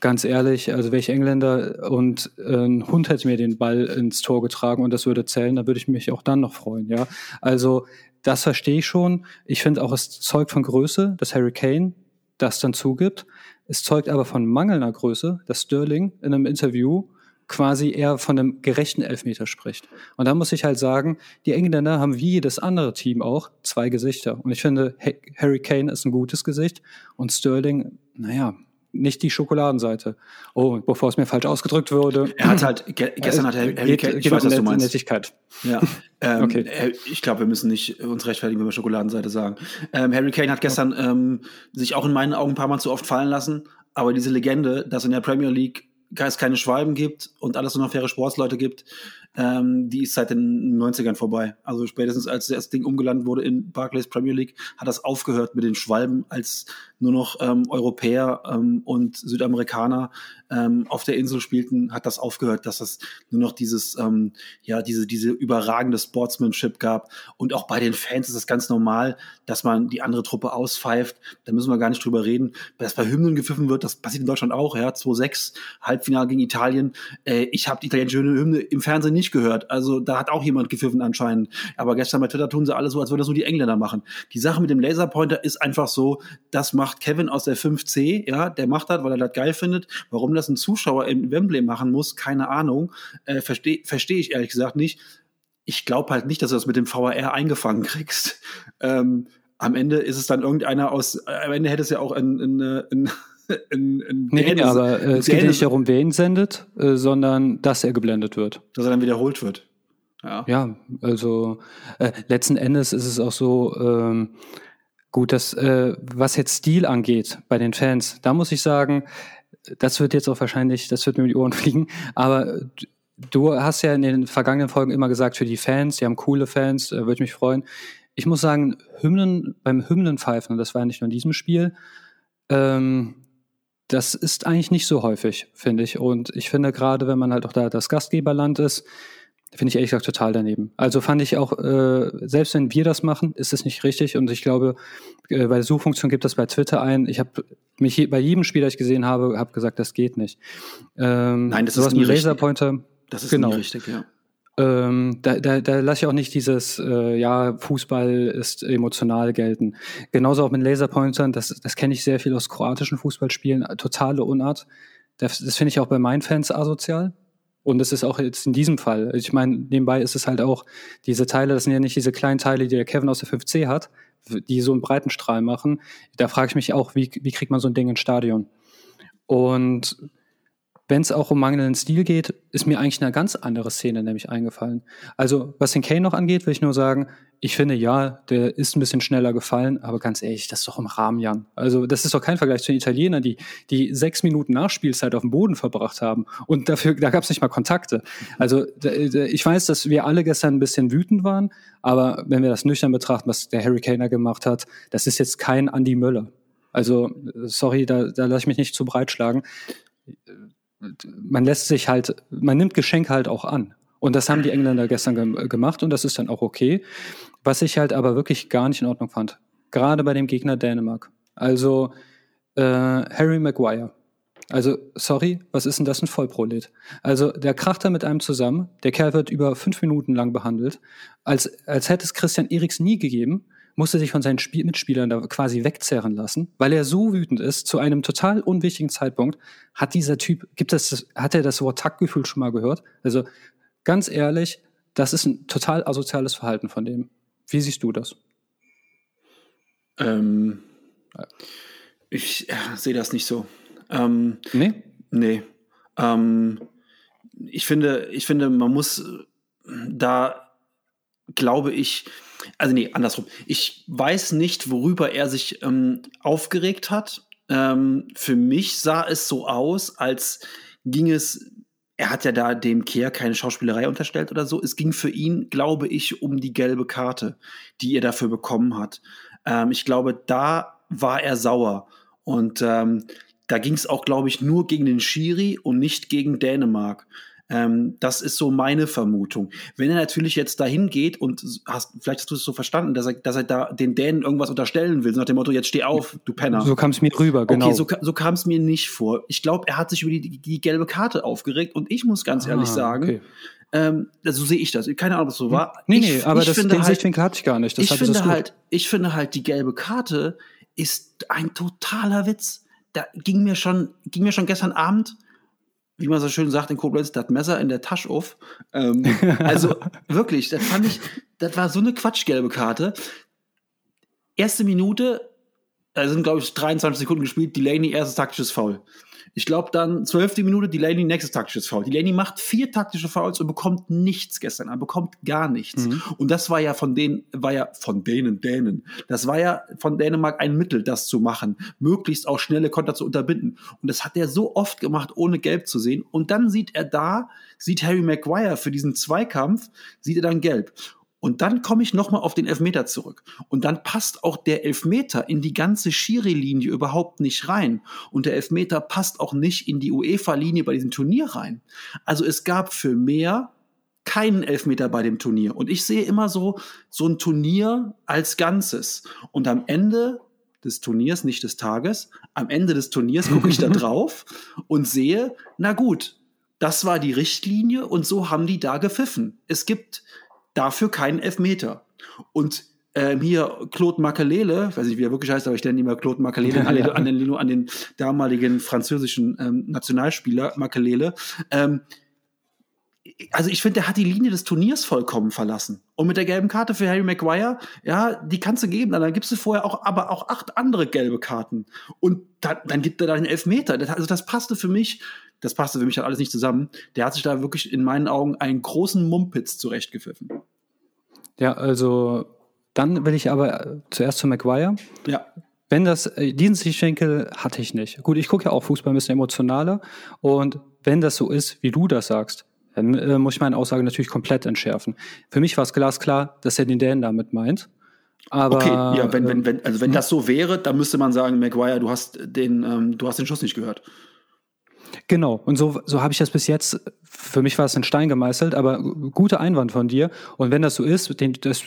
ganz ehrlich, also welche Engländer und äh, ein Hund hätte mir den Ball ins Tor getragen und das würde zählen, dann würde ich mich auch dann noch freuen, ja. Also das verstehe ich schon. Ich finde auch, es zeugt von Größe, dass Harry Kane das dann zugibt. Es zeugt aber von mangelnder Größe, dass Sterling in einem Interview quasi eher von einem gerechten Elfmeter spricht. Und da muss ich halt sagen, die Engländer haben wie jedes andere Team auch zwei Gesichter. Und ich finde, Harry Kane ist ein gutes Gesicht und Sterling, naja, nicht die Schokoladenseite. Oh, bevor es mir falsch ausgedrückt wurde. Er hat halt, ge gestern hat Harry Kane, ich geht weiß, was du meinst. Nettigkeit. Ja, ähm, okay. ich glaube, wir müssen nicht uns rechtfertigen, wenn wir Schokoladenseite sagen. Ähm, Harry Kane hat gestern ähm, sich auch in meinen Augen ein paar Mal zu oft fallen lassen, aber diese Legende, dass in der Premier League es keine Schwalben gibt und alles nur noch faire Sportsleute gibt, ähm, die ist seit den 90ern vorbei. Also spätestens als das Ding umgelandet wurde in Barclays Premier League, hat das aufgehört mit den Schwalben, als nur noch ähm, Europäer ähm, und Südamerikaner ähm, auf der Insel spielten, hat das aufgehört, dass es nur noch dieses, ähm, ja, diese, diese überragende Sportsmanship gab. Und auch bei den Fans ist es ganz normal, dass man die andere Truppe auspfeift. Da müssen wir gar nicht drüber reden. Dass bei Hymnen gepfiffen wird, das passiert in Deutschland auch, ja, 2-6, Halbfinale gegen Italien. Äh, ich habe die italienische Hymne im Fernsehen nicht gehört. Also da hat auch jemand gepfiffen anscheinend. Aber gestern bei Twitter tun sie alle so, als würden das nur die Engländer machen. Die Sache mit dem Laserpointer ist einfach so, das macht Kevin aus der 5C, ja, der macht das, weil er das geil findet. Warum das ein Zuschauer in Wembley machen muss, keine Ahnung. Äh, Verstehe versteh ich ehrlich gesagt nicht. Ich glaube halt nicht, dass du das mit dem VAR eingefangen kriegst. Ähm, am Ende ist es dann irgendeiner aus, äh, am Ende hätte es ja auch ein, ein, ein in, in nee, nee, aber äh, es geht ja nicht darum, wer ihn sendet, äh, sondern dass er geblendet wird. Dass er dann wiederholt wird. Ja, ja also äh, letzten Endes ist es auch so, ähm, gut, dass äh, was jetzt Stil angeht bei den Fans, da muss ich sagen, das wird jetzt auch wahrscheinlich, das wird mir um die Ohren fliegen, aber du hast ja in den vergangenen Folgen immer gesagt, für die Fans, die haben coole Fans, äh, würde ich mich freuen. Ich muss sagen, Hymnen, beim Hymnenpfeifen, das war ja nicht nur in diesem Spiel, ähm, das ist eigentlich nicht so häufig, finde ich. Und ich finde gerade, wenn man halt auch da das Gastgeberland ist, finde ich ehrlich gesagt total daneben. Also fand ich auch, äh, selbst wenn wir das machen, ist es nicht richtig. Und ich glaube, äh, bei der Suchfunktion gibt das bei Twitter ein. Ich habe mich je, bei jedem Spiel, das ich gesehen habe, habe gesagt, das geht nicht. Ähm, Nein, das ist nie Laserpointer. Das ist genau. richtig, ja. Ähm, da, da, da lasse ich auch nicht dieses, äh, ja, Fußball ist emotional gelten. Genauso auch mit Laserpointern, das, das kenne ich sehr viel aus kroatischen Fußballspielen, totale Unart. Das, das finde ich auch bei meinen Fans asozial. Und das ist auch jetzt in diesem Fall. Ich meine, nebenbei ist es halt auch, diese Teile, das sind ja nicht diese kleinen Teile, die der Kevin aus der 5C hat, die so einen breiten Strahl machen. Da frage ich mich auch, wie, wie kriegt man so ein Ding ins Stadion? Und wenn es auch um mangelnden Stil geht, ist mir eigentlich eine ganz andere Szene nämlich eingefallen. Also, was den Kane noch angeht, will ich nur sagen, ich finde, ja, der ist ein bisschen schneller gefallen, aber ganz ehrlich, das ist doch im Rahmen, Jan. Also, das ist doch kein Vergleich zu den Italienern, die, die sechs Minuten Nachspielzeit auf dem Boden verbracht haben. Und dafür, da gab es nicht mal Kontakte. Also, ich weiß, dass wir alle gestern ein bisschen wütend waren, aber wenn wir das nüchtern betrachten, was der Harry Kaner gemacht hat, das ist jetzt kein Andy Möller. Also, sorry, da, da lasse ich mich nicht zu breit schlagen man lässt sich halt, man nimmt Geschenke halt auch an. Und das haben die Engländer gestern ge gemacht und das ist dann auch okay. Was ich halt aber wirklich gar nicht in Ordnung fand, gerade bei dem Gegner Dänemark. Also äh, Harry Maguire. Also, sorry, was ist denn das ein Vollprolet? Also, der kracht da mit einem zusammen, der Kerl wird über fünf Minuten lang behandelt, als, als hätte es Christian Eriks nie gegeben musste sich von seinen Spiel Mitspielern da quasi wegzerren lassen, weil er so wütend ist, zu einem total unwichtigen Zeitpunkt, hat dieser Typ, gibt es, hat er das Wort Taktgefühl schon mal gehört? Also ganz ehrlich, das ist ein total asoziales Verhalten von dem. Wie siehst du das? Ähm, ich ja, sehe das nicht so. Ähm, nee? Nee. Ähm, ich finde, ich finde, man muss da, glaube ich, also nee, andersrum. Ich weiß nicht, worüber er sich ähm, aufgeregt hat. Ähm, für mich sah es so aus, als ging es, er hat ja da dem Kehr keine Schauspielerei unterstellt oder so. Es ging für ihn, glaube ich, um die gelbe Karte, die er dafür bekommen hat. Ähm, ich glaube, da war er sauer. Und ähm, da ging es auch, glaube ich, nur gegen den Schiri und nicht gegen Dänemark. Ähm, das ist so meine Vermutung. Wenn er natürlich jetzt dahin geht und hast, vielleicht hast du es so verstanden, dass er, dass er da den Dänen irgendwas unterstellen will, so nach dem Motto, jetzt steh auf, du Penner. So kam es mir rüber, genau. Okay, so, so kam es mir nicht vor. Ich glaube, er hat sich über die, die, gelbe Karte aufgeregt und ich muss ganz ah, ehrlich sagen, okay. Ähm, so sehe ich das. Keine Ahnung, ob es so war. Nee, ich, nee, aber das, den halt, Sichtwinkel hatte ich gar nicht. ich finde halt, ich finde halt, die gelbe Karte ist ein totaler Witz da ging mir schon, ging mir schon gestern Abend, wie man so schön sagt in Koblenz, das Messer in der Tasche auf. Ähm, also wirklich, das fand ich, das war so eine quatschgelbe Karte. Erste Minute, da sind glaube ich 23 Sekunden gespielt, Delaney erstes taktisches Foul. Ich glaube dann zwölfte Minute Delaney nächstes taktisches Foul. Delaney macht vier taktische Fouls und bekommt nichts gestern. Er bekommt gar nichts. Mhm. Und das war ja von denen, war ja von denen, Dänen. Das war ja von Dänemark ein Mittel, das zu machen, möglichst auch schnelle Konter zu unterbinden. Und das hat er so oft gemacht, ohne gelb zu sehen. Und dann sieht er da, sieht Harry Maguire für diesen Zweikampf, sieht er dann gelb. Und dann komme ich nochmal auf den Elfmeter zurück. Und dann passt auch der Elfmeter in die ganze Schiri-Linie überhaupt nicht rein. Und der Elfmeter passt auch nicht in die UEFA-Linie bei diesem Turnier rein. Also es gab für mehr keinen Elfmeter bei dem Turnier. Und ich sehe immer so, so ein Turnier als Ganzes. Und am Ende des Turniers, nicht des Tages, am Ende des Turniers gucke ich da drauf und sehe, na gut, das war die Richtlinie und so haben die da gepfiffen. Es gibt dafür keinen Elfmeter. Und ähm, hier Claude Makelele, weiß nicht, wie er wirklich heißt, aber ich nenne ihn immer Claude Makelele, an, an, den, damaligen französischen ähm, Nationalspieler Makelele. Ähm, also ich finde, der hat die Linie des Turniers vollkommen verlassen. Und mit der gelben Karte für Harry Maguire, ja, die kannst du geben, dann gibst du vorher auch, aber auch acht andere gelbe Karten. Und dann, dann gibt er da einen Elfmeter. Das, also das passte für mich, das passte für mich halt alles nicht zusammen. Der hat sich da wirklich in meinen Augen einen großen Mumpitz zurechtgepfiffen. Ja, also dann will ich aber zuerst zu Maguire. Ja. Wenn das, äh, diesen Sichtwinkel hatte ich nicht. Gut, ich gucke ja auch Fußball ein bisschen emotionaler. Und wenn das so ist, wie du das sagst, dann äh, muss ich meine Aussage natürlich komplett entschärfen. Für mich war es glasklar, dass er den Dan damit meint. Aber, okay, ja, wenn, wenn, wenn, also wenn hm? das so wäre, dann müsste man sagen, Maguire, du hast den, ähm, du hast den Schuss nicht gehört. Genau, und so, so habe ich das bis jetzt, für mich war es in Stein gemeißelt, aber guter Einwand von dir. Und wenn das so ist, den, das,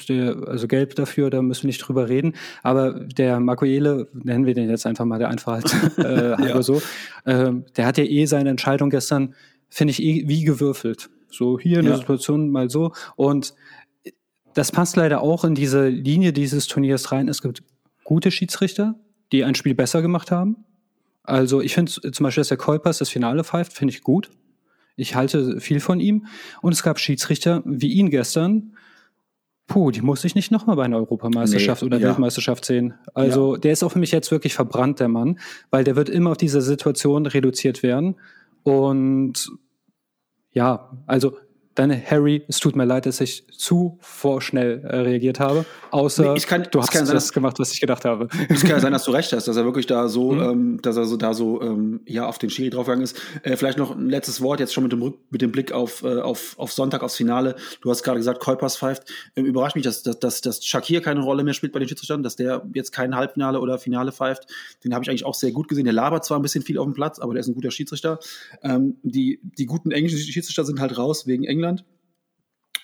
also gelb dafür, da müssen wir nicht drüber reden, aber der Makoele, nennen wir den jetzt einfach mal der Einfachheit äh, halber ja. so, äh, der hat ja eh seine Entscheidung gestern, finde ich, eh wie gewürfelt. So hier in ja. der Situation mal so. Und das passt leider auch in diese Linie dieses Turniers rein. Es gibt gute Schiedsrichter, die ein Spiel besser gemacht haben also ich finde zum Beispiel, dass der Kolpers das Finale pfeift, finde ich gut. Ich halte viel von ihm. Und es gab Schiedsrichter wie ihn gestern. Puh, die muss ich nicht nochmal bei einer Europameisterschaft nee, oder ja. Weltmeisterschaft sehen. Also ja. der ist auch für mich jetzt wirklich verbrannt, der Mann, weil der wird immer auf diese Situation reduziert werden. Und ja, also dann Harry, es tut mir leid, dass ich zu vorschnell äh, reagiert habe. Außer nee, ich kann, du hast kann sein, das gemacht, was ich gedacht habe. Es kann ja sein, dass du recht hast, dass er wirklich da so, mhm. ähm, dass er so da so ähm, ja auf den Schiri draufgegangen ist. Äh, vielleicht noch ein letztes Wort jetzt schon mit dem Rück mit dem Blick auf, äh, auf, auf Sonntag aufs Finale. Du hast gerade gesagt, Kolpers pfeift. Ähm, überrascht mich, dass, dass, dass, dass Shakir keine Rolle mehr spielt bei den Schiedsrichtern, dass der jetzt kein Halbfinale oder Finale pfeift. Den habe ich eigentlich auch sehr gut gesehen. Der labert zwar ein bisschen viel auf dem Platz, aber der ist ein guter Schiedsrichter. Ähm, die die guten englischen Schiedsrichter sind halt raus wegen England.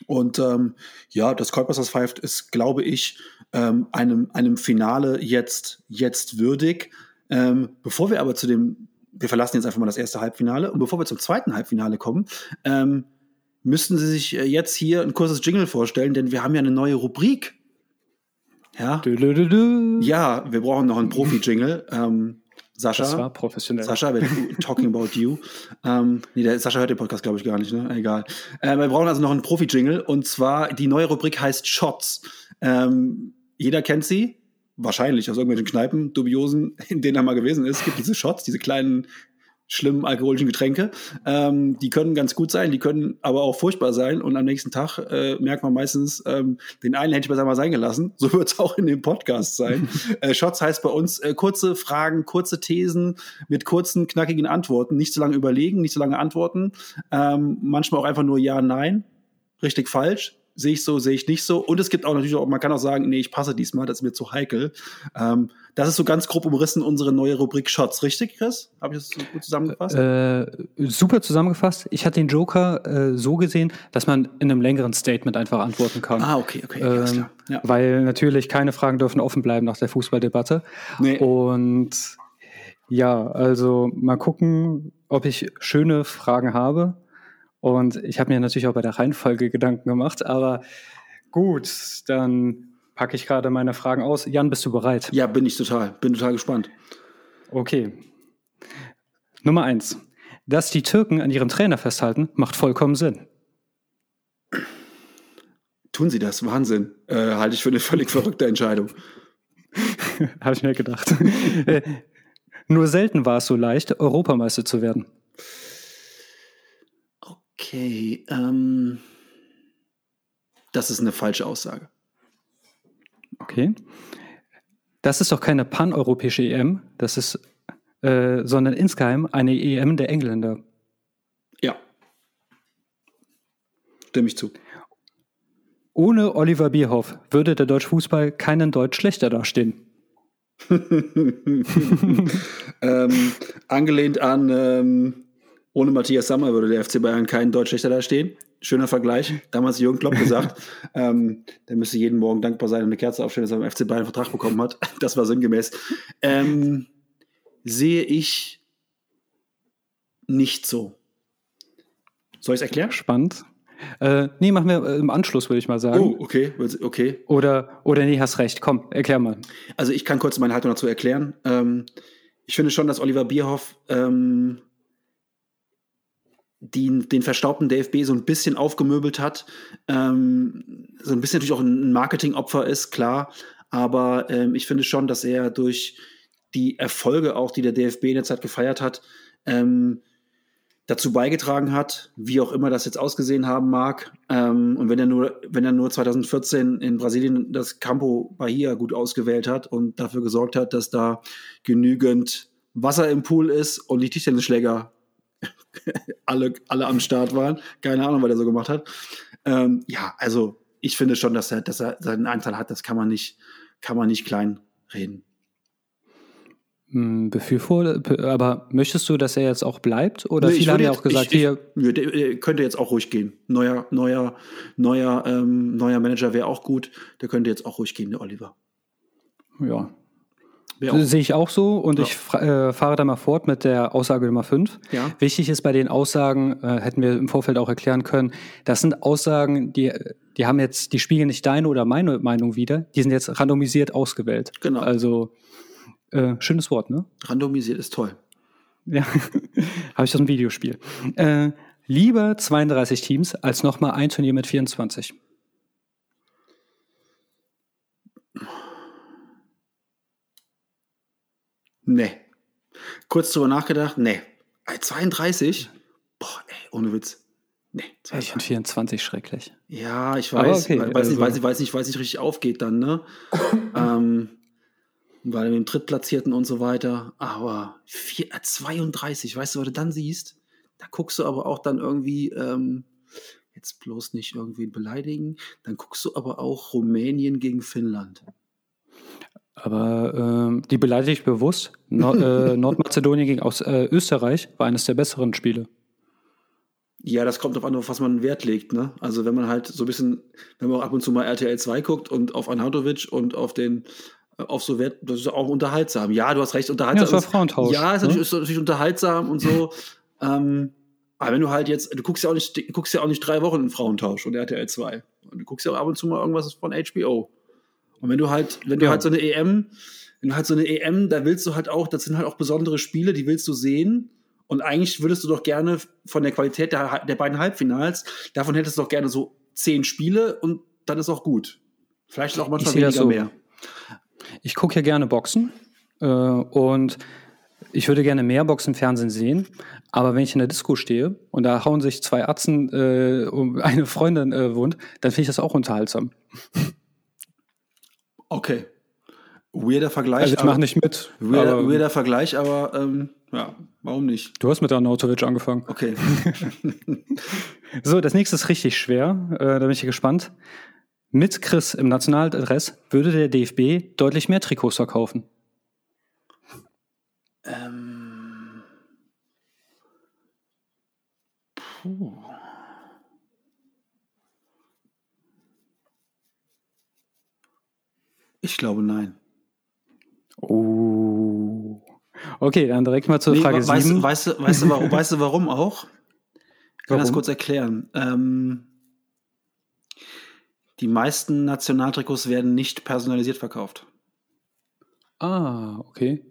Und ähm, ja, das Kolpers pfeift ist, glaube ich, ähm, einem, einem Finale jetzt, jetzt würdig. Ähm, bevor wir aber zu dem, wir verlassen jetzt einfach mal das erste Halbfinale und bevor wir zum zweiten Halbfinale kommen, ähm, müssten Sie sich äh, jetzt hier ein kurzes Jingle vorstellen, denn wir haben ja eine neue Rubrik. Ja, du, du, du, ja wir brauchen noch einen Profi-Jingle. ähm, Sascha. Das war professionell. Sascha, talking about you. Ähm, nee, der Sascha hört den Podcast, glaube ich, gar nicht, ne? Egal. Äh, wir brauchen also noch einen Profi-Jingle und zwar die neue Rubrik heißt Shots. Ähm, jeder kennt sie. Wahrscheinlich aus irgendwelchen Kneipen, dubiosen, in denen er mal gewesen ist, gibt diese Shots, diese kleinen schlimmen alkoholischen Getränke. Ähm, die können ganz gut sein, die können aber auch furchtbar sein. Und am nächsten Tag äh, merkt man meistens, ähm, den einen hätte ich besser mal sein gelassen. So wird es auch in dem Podcast sein. äh, Shots heißt bei uns äh, kurze Fragen, kurze Thesen mit kurzen, knackigen Antworten. Nicht zu lange überlegen, nicht zu lange antworten. Ähm, manchmal auch einfach nur Ja, Nein. Richtig, falsch sehe ich so, sehe ich nicht so. Und es gibt auch natürlich auch, man kann auch sagen, nee, ich passe diesmal, das ist mir zu heikel. Ähm, das ist so ganz grob umrissen unsere neue Rubrik Shots, richtig, Chris? Habe ich das so gut zusammengefasst? Äh, super zusammengefasst. Ich hatte den Joker äh, so gesehen, dass man in einem längeren Statement einfach antworten kann. Ah, okay, okay, ähm, ja. Weil natürlich keine Fragen dürfen offen bleiben nach der Fußballdebatte. Nee. Und ja, also mal gucken, ob ich schöne Fragen habe. Und ich habe mir natürlich auch bei der Reihenfolge Gedanken gemacht, aber gut, dann packe ich gerade meine Fragen aus. Jan, bist du bereit? Ja, bin ich total. Bin total gespannt. Okay. Nummer eins. Dass die Türken an ihrem Trainer festhalten, macht vollkommen Sinn. Tun sie das? Wahnsinn. Äh, halte ich für eine völlig verrückte Entscheidung. Habe ich mir gedacht. Äh, nur selten war es so leicht, Europameister zu werden. Okay, ähm, das ist eine falsche Aussage. Okay. Das ist doch keine paneuropäische EM, das ist, äh, sondern insgeheim eine EM der Engländer. Ja. Stimme ich zu. Ohne Oliver Bierhoff würde der deutsche Fußball keinen Deutsch schlechter dastehen. ähm, angelehnt an, ähm, ohne Matthias Sammer würde der FC Bayern keinen Deutsch schlechter dastehen. Schöner Vergleich. Damals Jürgen Klopp gesagt, ähm, der müsste jeden Morgen dankbar sein und eine Kerze aufstellen, dass er beim FC Bayern einen Vertrag bekommen hat. Das war sinngemäß. Ähm, sehe ich nicht so. Soll ich es erklären? Spannend. Äh, nee, machen wir äh, im Anschluss, würde ich mal sagen. Oh, okay, okay. Oder, oder nee, hast recht. Komm, erklär mal. Also ich kann kurz meine Haltung dazu erklären. Ähm, ich finde schon, dass Oliver Bierhoff ähm, die, den verstaubten DFB so ein bisschen aufgemöbelt hat. Ähm, so ein bisschen natürlich auch ein Marketingopfer ist, klar. Aber ähm, ich finde schon, dass er durch die Erfolge auch, die der DFB in der Zeit gefeiert hat, ähm, dazu beigetragen hat, wie auch immer das jetzt ausgesehen haben mag. Ähm, und wenn er nur, wenn er nur 2014 in Brasilien das Campo Bahia gut ausgewählt hat und dafür gesorgt hat, dass da genügend Wasser im Pool ist und die Tischtennisschläger alle, alle am Start waren. Keine Ahnung, was er so gemacht hat. Ähm, ja, also ich finde schon, dass er, dass er seinen Anteil hat. Das kann man nicht, kann man nicht klein reden. Hm, Befürworte, aber möchtest du, dass er jetzt auch bleibt? Oder nee, viele haben ja auch gesagt, ich, hier. Ich, der könnte jetzt auch ruhig gehen. Neuer, neuer, neuer, ähm, neuer Manager wäre auch gut. Der könnte jetzt auch ruhig gehen, der Oliver. Ja, Sehe ich auch so und ja. ich äh, fahre da mal fort mit der Aussage Nummer 5. Ja. Wichtig ist bei den Aussagen, äh, hätten wir im Vorfeld auch erklären können, das sind Aussagen, die, die haben jetzt, die spiegeln nicht deine oder meine Meinung wieder, die sind jetzt randomisiert ausgewählt. Genau. Also äh, schönes Wort, ne? Randomisiert ist toll. Ja, habe ich aus dem Videospiel. Äh, lieber 32 Teams als nochmal ein Turnier mit 24. Nee. Kurz drüber nachgedacht, nee. 32? Boah, ey, ohne Witz. Nee. Ich finde 24 schrecklich. Ja, ich weiß, okay, weil, also. nicht, weil, weil, nicht, weil es nicht richtig aufgeht dann, ne? ähm, weil mit dem Drittplatzierten und so weiter. Aber 4, 32, weißt du, was du dann siehst? Da guckst du aber auch dann irgendwie, ähm, jetzt bloß nicht irgendwie beleidigen, dann guckst du aber auch Rumänien gegen Finnland. Aber ähm, die beleidige ich bewusst. Nord äh, Nordmazedonien gegen aus, äh, Österreich war eines der besseren Spiele. Ja, das kommt auf an, auf was man Wert legt. Ne? Also wenn man halt so ein bisschen, wenn man auch ab und zu mal RTL 2 guckt und auf Anhatovic und auf den äh, auf so Wert, das ist auch unterhaltsam. Ja, du hast recht, unterhaltsam. Ja, das war Frauentausch. Ja, ist, ne? natürlich, ist natürlich unterhaltsam und so. ähm, aber wenn du halt jetzt, du guckst ja auch nicht, du guckst ja auch nicht drei Wochen in Frauentausch und RTL 2. Du guckst ja auch ab und zu mal irgendwas von HBO. Und wenn du halt, wenn du ja. halt so eine EM, wenn du halt so eine EM, da willst du halt auch, das sind halt auch besondere Spiele, die willst du sehen. Und eigentlich würdest du doch gerne von der Qualität der, der beiden Halbfinals, davon hättest du doch gerne so zehn Spiele und dann ist auch gut. Vielleicht auch manchmal weniger so. mehr. Ich gucke ja gerne Boxen äh, und ich würde gerne mehr Boxen im Fernsehen sehen, aber wenn ich in der Disco stehe und da hauen sich zwei Atzen äh, um eine Freundin äh, wohnt, dann finde ich das auch unterhaltsam. Okay. Weirder Vergleich. Also ich mache nicht mit. Weirder, weirder Vergleich, aber ähm, ja, warum nicht? Du hast mit Arnautovic angefangen. Okay. so, das nächste ist richtig schwer. Äh, da bin ich gespannt. Mit Chris im Nationaladress würde der DFB deutlich mehr Trikots verkaufen. Ähm. Puh. Ich glaube nein. Oh. Okay, dann direkt mal zur nee, Frage weißt, 7. Weißt, du, weißt, du, warum, weißt du warum auch? Ich kann warum? das kurz erklären. Ähm, die meisten Nationaltrikots werden nicht personalisiert verkauft. Ah, okay.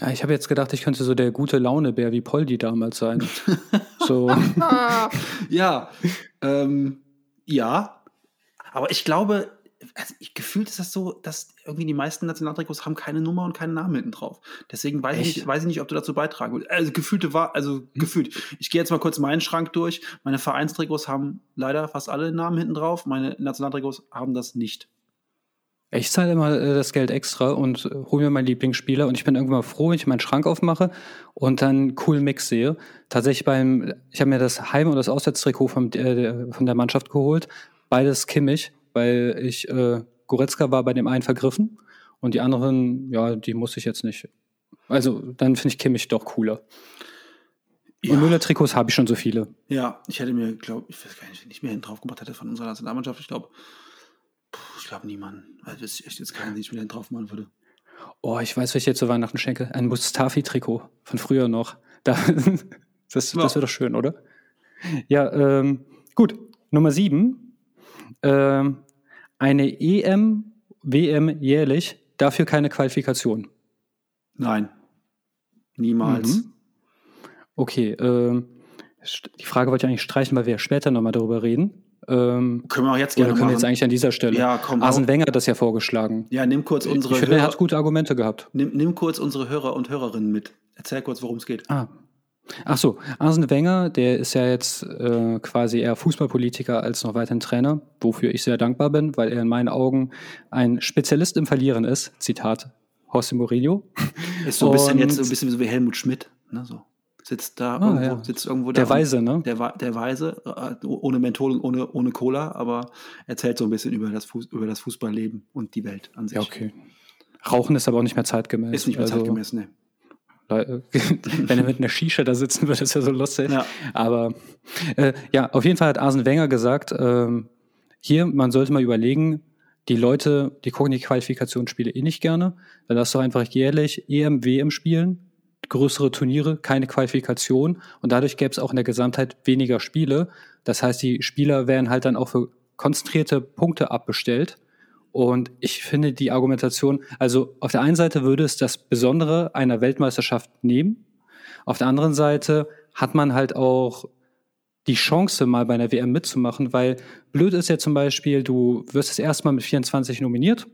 Ja, ich habe jetzt gedacht, ich könnte so der gute Launebär wie Poldi damals sein. so. ja, ähm, ja. Aber ich glaube, also ich, gefühlt ist das so, dass irgendwie die meisten Nationaltrikots haben keine Nummer und keinen Namen hinten drauf. Deswegen weiß ich, nicht, weiß ich nicht, ob du dazu beitragen willst. Also gefühlte war, also hm. gefühlt. Ich gehe jetzt mal kurz meinen Schrank durch. Meine Vereinstrikots haben leider fast alle Namen hinten drauf. Meine Nationaltrikots haben das nicht. Ich zahle immer äh, das Geld extra und äh, hole mir meinen Lieblingsspieler und ich bin irgendwann mal froh, wenn ich meinen Schrank aufmache und dann einen coolen Mix sehe. Tatsächlich beim, ich habe mir das Heim- und das Auswärtstrikot vom, äh, von der Mannschaft geholt. Beides Kimmich, weil ich, äh, Goretzka war bei dem einen vergriffen und die anderen, ja, die muss ich jetzt nicht. Also dann finde ich Kimmich doch cooler. Ja. Und Müller-Trikots habe ich schon so viele. Ja, ich hätte mir, glaube ich, weiß gar nicht, wenn ich mehr hinten drauf gemacht hätte von unserer Nationalmannschaft. Ich glaube, ich glaube niemanden. Also das ist echt jetzt keiner, den ich mir hinten drauf machen würde. Oh, ich weiß, was ich jetzt zu Weihnachten schenke. Ein Mustafi-Trikot von früher noch. Da, das ja. das wäre doch schön, oder? Ja, ähm, gut. Nummer sieben. Ähm, eine EM, WM jährlich, dafür keine Qualifikation. Nein. Niemals. Mhm. Okay, ähm, die Frage wollte ich eigentlich streichen, weil wir später nochmal darüber reden. Ähm, können wir auch jetzt gerne oder können machen. jetzt eigentlich an dieser Stelle. Ja, komm. Arsene Wenger hat das ja vorgeschlagen. Ja, nimm kurz unsere ich finde, Hörer. er hat gute Argumente gehabt. Nimm, nimm kurz unsere Hörer und Hörerinnen mit. Erzähl kurz, worum es geht. Ah. Ach so, Arsene Wenger, der ist ja jetzt äh, quasi eher Fußballpolitiker als noch weiterhin Trainer, wofür ich sehr dankbar bin, weil er in meinen Augen ein Spezialist im Verlieren ist. Zitat José Mourinho. Ist so ein bisschen jetzt so ein bisschen wie Helmut Schmidt, ne, so sitzt da ah, irgendwo, ja. sitzt irgendwo der Weise, ne? Der, der Weise, äh, ohne Menthol und ohne, ohne Cola, aber erzählt so ein bisschen über das, Fuß, über das Fußballleben und die Welt an sich. Ja, okay. Rauchen ist aber auch nicht mehr zeitgemäß. Ist nicht mehr also, zeitgemäß, ne. Wenn er mit einer Shisha da sitzen würde, ist ja so lustig. Ja. Aber äh, ja, auf jeden Fall hat Arsene Wenger gesagt, ähm, hier, man sollte mal überlegen, die Leute, die gucken die Qualifikationsspiele eh nicht gerne. Dann lass doch einfach jährlich EM, WM spielen größere Turniere, keine Qualifikation und dadurch gäbe es auch in der Gesamtheit weniger Spiele. Das heißt, die Spieler werden halt dann auch für konzentrierte Punkte abbestellt. Und ich finde die Argumentation, also auf der einen Seite würde es das Besondere einer Weltmeisterschaft nehmen, auf der anderen Seite hat man halt auch die Chance, mal bei einer WM mitzumachen, weil blöd ist ja zum Beispiel, du wirst das erste Mal mit 24 nominiert,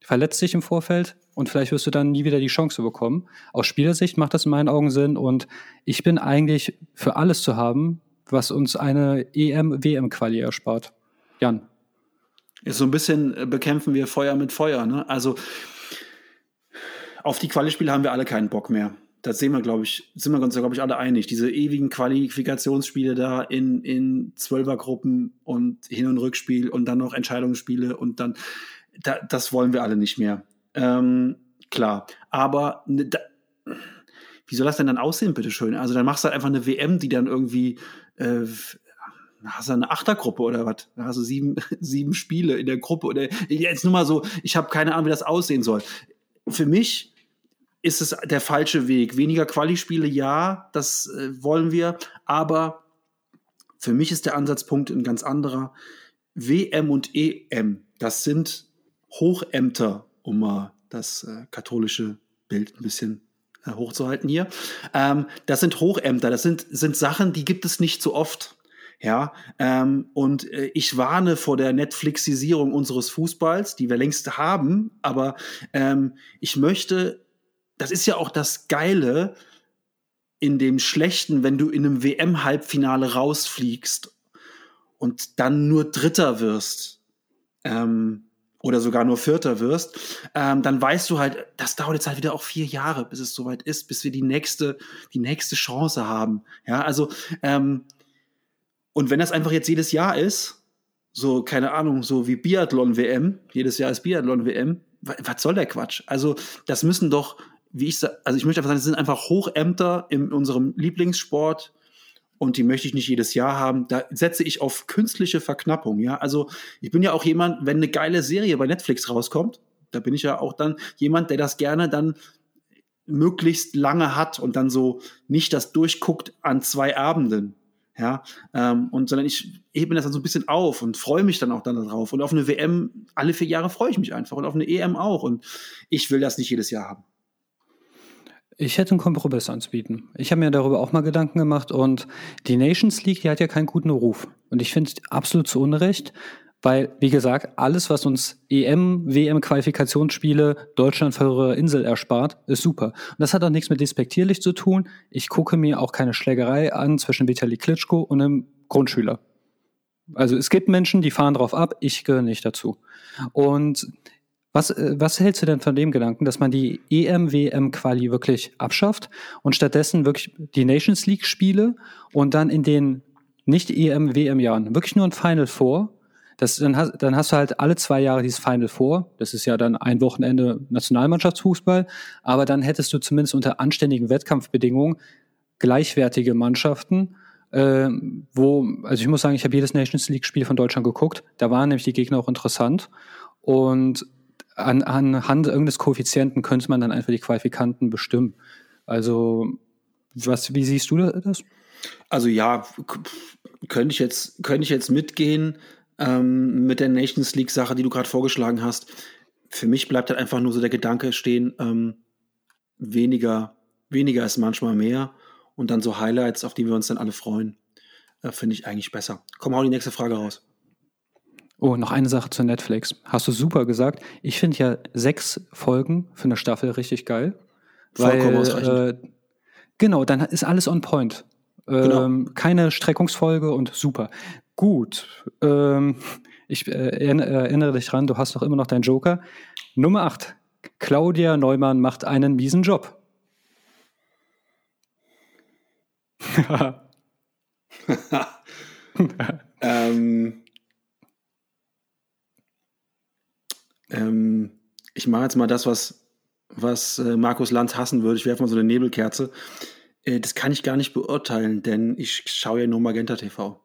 verletzt dich im Vorfeld und vielleicht wirst du dann nie wieder die Chance bekommen. Aus Spielersicht macht das in meinen Augen Sinn und ich bin eigentlich für alles zu haben, was uns eine EM-WM-Quali erspart. Jan. Ist so ein bisschen äh, bekämpfen wir Feuer mit Feuer. Ne? Also auf die Quali-Spiele haben wir alle keinen Bock mehr. Das sehen wir, glaube ich, sind wir uns, glaube ich, alle einig. Diese ewigen Qualifikationsspiele da in, in Zwölfergruppen und Hin- und Rückspiel und dann noch Entscheidungsspiele und dann, da, das wollen wir alle nicht mehr. Ähm, klar. Aber ne, da, wie soll das denn dann aussehen, bitteschön? Also dann machst du halt einfach eine WM, die dann irgendwie äh, hast du eine Achtergruppe oder was? Da hast du sieben, sieben Spiele in der Gruppe oder jetzt nur mal so, ich habe keine Ahnung, wie das aussehen soll. Für mich ist es der falsche Weg. Weniger Quali-Spiele, ja, das äh, wollen wir, aber für mich ist der Ansatzpunkt ein ganz anderer. WM und EM, das sind Hochämter um mal das äh, katholische Bild ein bisschen äh, hochzuhalten hier. Ähm, das sind Hochämter, das sind, sind Sachen, die gibt es nicht so oft. Ja, ähm, und äh, ich warne vor der Netflixisierung unseres Fußballs, die wir längst haben, aber ähm, ich möchte, das ist ja auch das Geile in dem Schlechten, wenn du in einem WM-Halbfinale rausfliegst und dann nur Dritter wirst. Ähm, oder sogar nur Vierter wirst, ähm, dann weißt du halt, das dauert jetzt halt wieder auch vier Jahre, bis es soweit ist, bis wir die nächste, die nächste Chance haben. Ja, also, ähm, und wenn das einfach jetzt jedes Jahr ist, so, keine Ahnung, so wie Biathlon-WM, jedes Jahr ist Biathlon-WM, was soll der Quatsch? Also, das müssen doch, wie ich sage, also ich möchte einfach sagen, das sind einfach Hochämter in unserem Lieblingssport, und die möchte ich nicht jedes Jahr haben. Da setze ich auf künstliche Verknappung. Ja, also ich bin ja auch jemand, wenn eine geile Serie bei Netflix rauskommt, da bin ich ja auch dann jemand, der das gerne dann möglichst lange hat und dann so nicht das durchguckt an zwei Abenden. Ja, ähm, und sondern ich hebe das dann so ein bisschen auf und freue mich dann auch dann darauf. Und auf eine WM, alle vier Jahre freue ich mich einfach und auf eine EM auch. Und ich will das nicht jedes Jahr haben. Ich hätte einen Kompromiss anzubieten. Ich habe mir darüber auch mal Gedanken gemacht und die Nations League, die hat ja keinen guten Ruf. Und ich finde es absolut zu Unrecht, weil, wie gesagt, alles, was uns EM, WM-Qualifikationsspiele, Deutschland für eure Insel erspart, ist super. Und das hat auch nichts mit despektierlich zu tun. Ich gucke mir auch keine Schlägerei an zwischen Vitali Klitschko und einem Grundschüler. Also es gibt Menschen, die fahren drauf ab, ich gehöre nicht dazu. Und was, äh, was hältst du denn von dem Gedanken, dass man die EM-WM-Quali wirklich abschafft und stattdessen wirklich die Nations League-Spiele und dann in den nicht EM-WM-Jahren wirklich nur ein Final Four? Das, dann, hast, dann hast du halt alle zwei Jahre dieses Final Four. Das ist ja dann ein Wochenende Nationalmannschaftsfußball. Aber dann hättest du zumindest unter anständigen Wettkampfbedingungen gleichwertige Mannschaften, äh, wo, also ich muss sagen, ich habe jedes Nations League-Spiel von Deutschland geguckt. Da waren nämlich die Gegner auch interessant. Und an, anhand irgendeines Koeffizienten könnte man dann einfach die Qualifikanten bestimmen. Also, was, wie siehst du das? Also ja, könnte ich jetzt, könnte ich jetzt mitgehen ähm, mit der Nations League-Sache, die du gerade vorgeschlagen hast. Für mich bleibt halt einfach nur so der Gedanke stehen, ähm, weniger, weniger ist manchmal mehr und dann so Highlights, auf die wir uns dann alle freuen, äh, finde ich eigentlich besser. Komm, hau die nächste Frage raus. Oh, noch eine Sache zu Netflix. Hast du super gesagt. Ich finde ja sechs Folgen für eine Staffel richtig geil. Vollkommen ausreichend. Äh, genau, dann ist alles on point. Genau. Ähm, keine Streckungsfolge und super. Gut. Ähm, ich äh, erinnere dich dran, du hast doch immer noch deinen Joker. Nummer 8. Claudia Neumann macht einen miesen Job. ähm, Ähm, ich mache jetzt mal das, was, was äh, Markus Lanz hassen würde. Ich werfe mal so eine Nebelkerze. Äh, das kann ich gar nicht beurteilen, denn ich schaue ja nur Magenta TV.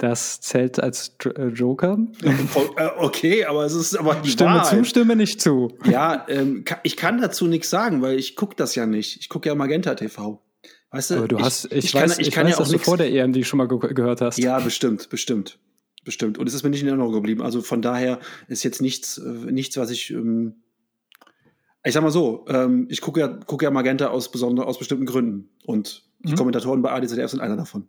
Das zählt als äh, Joker. Äh, okay, aber es ist aber die Stimme Wahrheit. zu, Stimme nicht zu. Ja, ähm, ich kann dazu nichts sagen, weil ich gucke das ja nicht. Ich gucke ja Magenta TV. Weißt du, aber du ich, hast, ich, ich weiß, kann, ich, ich kann weiß, ja auch nix, vor der EM die schon mal ge gehört hast. Ja, bestimmt, bestimmt. Bestimmt. Und es ist mir nicht in Erinnerung geblieben. Also von daher ist jetzt nichts, äh, nichts was ich. Ähm, ich sag mal so, ähm, ich gucke ja, gucke ja Magenta aus, besonder, aus bestimmten Gründen. Und die mhm. Kommentatoren bei ADZF sind einer davon.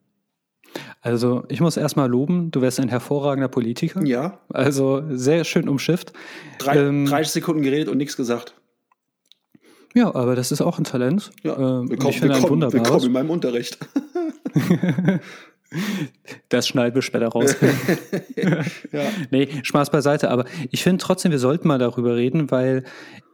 Also, ich muss erstmal loben, du wärst ein hervorragender Politiker. Ja. Also, sehr schön umschifft. Drei, ähm, 30 Sekunden geredet und nichts gesagt. Ja, aber das ist auch ein Talent. Ja, ähm, willkommen, willkommen, willkommen in meinem Unterricht. Das schneiden wir später raus. ja. Nee, Spaß beiseite. Aber ich finde trotzdem, wir sollten mal darüber reden, weil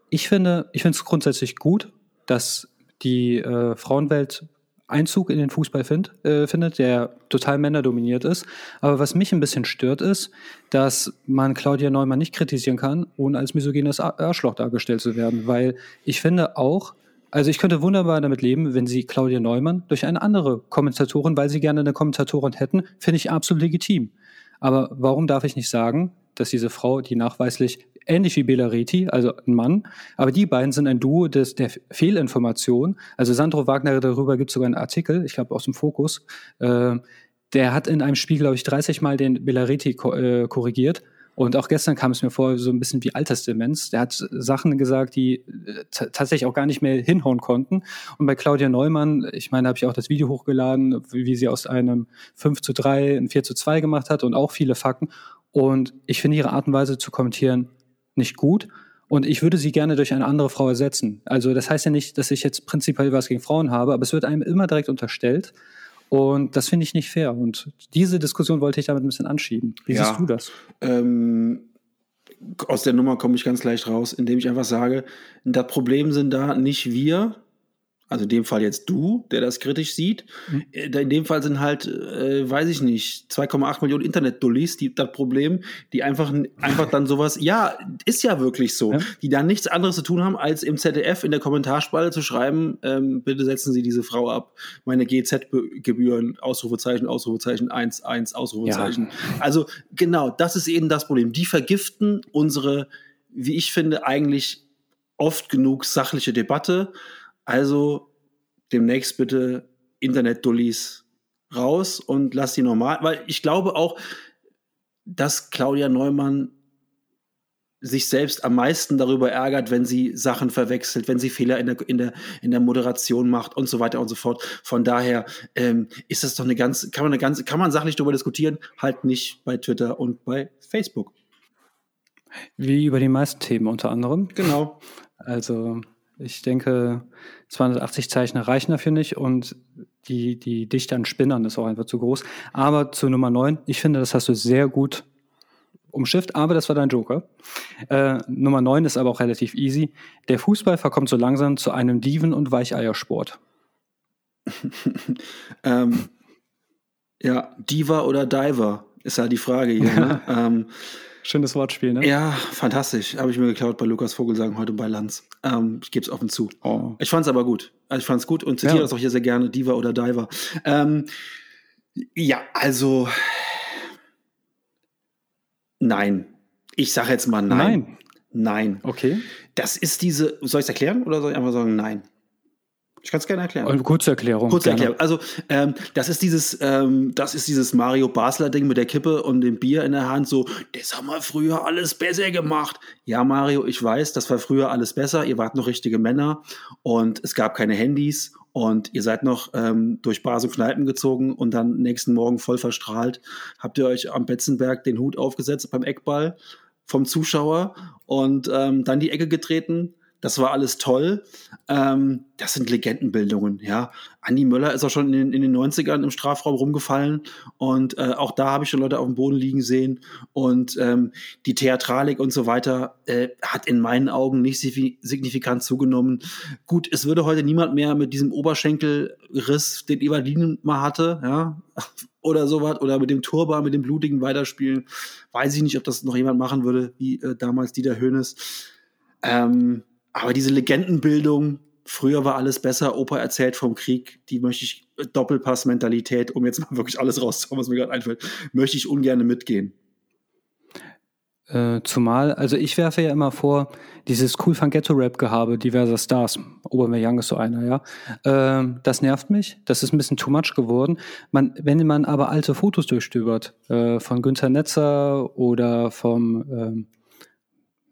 ich finde, ich finde es grundsätzlich gut, dass die äh, Frauenwelt Einzug in den Fußball find, äh, findet, der total männerdominiert ist. Aber was mich ein bisschen stört, ist, dass man Claudia Neumann nicht kritisieren kann, ohne als misogynes Arschloch dargestellt zu werden. Weil ich finde auch, also ich könnte wunderbar damit leben, wenn Sie Claudia Neumann durch eine andere Kommentatorin, weil Sie gerne eine Kommentatorin hätten, finde ich absolut legitim. Aber warum darf ich nicht sagen, dass diese Frau, die nachweislich ähnlich wie Bela Reti, also ein Mann, aber die beiden sind ein Duo des, der Fehlinformation. Also Sandro Wagner, darüber gibt es sogar einen Artikel, ich glaube aus dem Fokus. Äh, der hat in einem Spiel, glaube ich, 30 Mal den Bela Reti ko äh, korrigiert und auch gestern kam es mir vor, so ein bisschen wie Altersdemenz. Der hat Sachen gesagt, die äh, tatsächlich auch gar nicht mehr hinhauen konnten. Und bei Claudia Neumann, ich meine, habe ich auch das Video hochgeladen, wie, wie sie aus einem 5 zu 3 ein 4 zu 2 gemacht hat und auch viele Fakten. Und ich finde ihre Art und Weise zu kommentieren nicht gut. Und ich würde sie gerne durch eine andere Frau ersetzen. Also das heißt ja nicht, dass ich jetzt prinzipiell was gegen Frauen habe, aber es wird einem immer direkt unterstellt. Und das finde ich nicht fair. Und diese Diskussion wollte ich damit ein bisschen anschieben. Wie ja, siehst du das? Ähm, aus der Nummer komme ich ganz leicht raus, indem ich einfach sage, das Problem sind da nicht wir, also in dem Fall jetzt du, der das kritisch sieht. Mhm. Äh, in dem Fall sind halt, äh, weiß ich nicht, 2,8 Millionen Internet-Dullis, die das Problem, die einfach, einfach dann sowas, ja, ist ja wirklich so, ja. die dann nichts anderes zu tun haben, als im ZDF in der Kommentarspalte zu schreiben, ähm, bitte setzen Sie diese Frau ab, meine GZ-Gebühren, Ausrufezeichen, Ausrufezeichen, 1, 1, Ausrufezeichen. Ja. Also genau, das ist eben das Problem. Die vergiften unsere, wie ich finde, eigentlich oft genug sachliche Debatte also demnächst bitte Internet-Dullis raus und lass die normal, weil ich glaube auch, dass Claudia Neumann sich selbst am meisten darüber ärgert, wenn sie Sachen verwechselt, wenn sie Fehler in der, in der, in der Moderation macht und so weiter und so fort. Von daher ähm, ist das doch eine ganz, kann man eine ganz, kann man sachlich darüber diskutieren, halt nicht bei Twitter und bei Facebook. Wie über die meisten Themen unter anderem. Genau. Also ich denke, 280 Zeichner reichen dafür nicht und die, die Dichte an Spinnern ist auch einfach zu groß. Aber zu Nummer 9, ich finde, das hast du sehr gut umschifft, aber das war dein Joker. Äh, Nummer 9 ist aber auch relativ easy. Der Fußball verkommt so langsam zu einem Dieven- und Weicheiersport. ähm, ja, Diva oder Diver ist halt die Frage hier. Ne? ähm, Schönes Wortspiel, ne? Ja, fantastisch. Habe ich mir geklaut bei Lukas Vogelsang heute bei Lanz. Ähm, ich gebe es offen zu. Oh. Ich fand es aber gut. Also ich fand es gut und zitiere ja. das auch hier sehr gerne, Diva oder Diver. Ähm, ja, also nein. Ich sage jetzt mal nein. Nein. Nein. Okay. Das ist diese, soll ich es erklären oder soll ich einfach sagen nein? Ich kann es gerne erklären. Eine kurze Erklärung. Kurze Erklärung. Also ähm, das ist dieses, ähm, das ist dieses Mario Basler Ding mit der Kippe und dem Bier in der Hand. So, das haben wir früher alles besser gemacht. Ja, Mario, ich weiß, das war früher alles besser. Ihr wart noch richtige Männer und es gab keine Handys und ihr seid noch ähm, durch Bars und Kneipen gezogen und dann nächsten Morgen voll verstrahlt habt ihr euch am Betzenberg den Hut aufgesetzt beim Eckball vom Zuschauer und ähm, dann die Ecke getreten das war alles toll. Ähm, das sind Legendenbildungen, ja. Andi Möller ist auch schon in, in den 90ern im Strafraum rumgefallen und äh, auch da habe ich schon Leute auf dem Boden liegen sehen und ähm, die Theatralik und so weiter äh, hat in meinen Augen nicht signifikant zugenommen. Gut, es würde heute niemand mehr mit diesem Oberschenkelriss, den Evalin mal hatte, ja, oder sowas, oder mit dem Turban, mit dem blutigen weiterspielen. Weiß ich nicht, ob das noch jemand machen würde, wie äh, damals Dieter Höhnes. Ähm, aber diese Legendenbildung, früher war alles besser, Opa erzählt vom Krieg, die möchte ich, Doppelpass-Mentalität, um jetzt mal wirklich alles rauszuhauen, was mir gerade einfällt, möchte ich ungern mitgehen. Äh, zumal, also ich werfe ja immer vor, dieses Cool Fun Ghetto Rap Gehabe diverser Stars, Young ist so einer, ja, äh, das nervt mich, das ist ein bisschen too much geworden. Man, wenn man aber alte Fotos durchstöbert, äh, von Günther Netzer oder vom, ähm,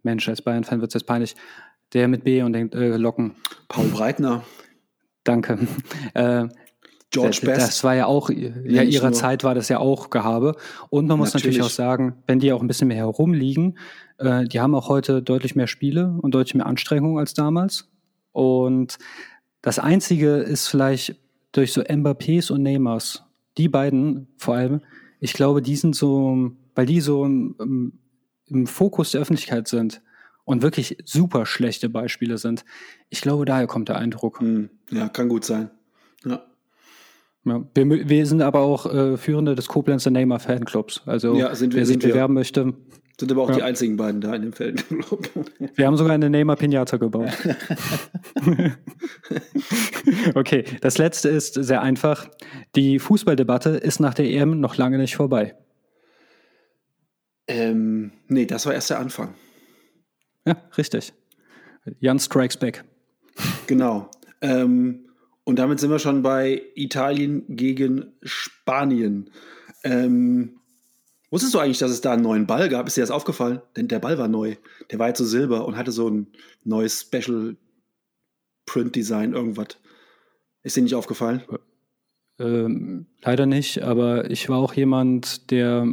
Mensch, als Bayern-Fan wird es jetzt peinlich, der mit B und den äh, Locken. Paul Breitner. Danke. Äh, George Best. Das war ja auch, ja, ihrer nur. Zeit war das ja auch Gehabe. Und man muss natürlich, natürlich auch sagen, wenn die auch ein bisschen mehr herumliegen, äh, die haben auch heute deutlich mehr Spiele und deutlich mehr Anstrengung als damals. Und das Einzige ist vielleicht durch so Mbappés und Neymars, die beiden vor allem, ich glaube, die sind so, weil die so im, im Fokus der Öffentlichkeit sind, und wirklich super schlechte Beispiele sind. Ich glaube, daher kommt der Eindruck. Hm, ja, kann gut sein. Ja. Ja, wir, wir, sind aber auch äh, Führende des Koblenzer Neymar Fanclubs. Also ja, wir, wer sich bewerben möchte. Sind aber auch ja. die einzigen beiden da in dem Fanclub. Wir haben sogar eine Neymar Pinata gebaut. okay, das letzte ist sehr einfach. Die Fußballdebatte ist nach der EM noch lange nicht vorbei. Ähm, nee, das war erst der Anfang. Ja, richtig. Jan Strikes Back. Genau. Ähm, und damit sind wir schon bei Italien gegen Spanien. Ähm, wusstest du eigentlich, dass es da einen neuen Ball gab? Ist dir das aufgefallen? Denn der Ball war neu. Der war jetzt so silber und hatte so ein neues Special Print Design, irgendwas. Ist dir nicht aufgefallen? Ähm, leider nicht, aber ich war auch jemand, der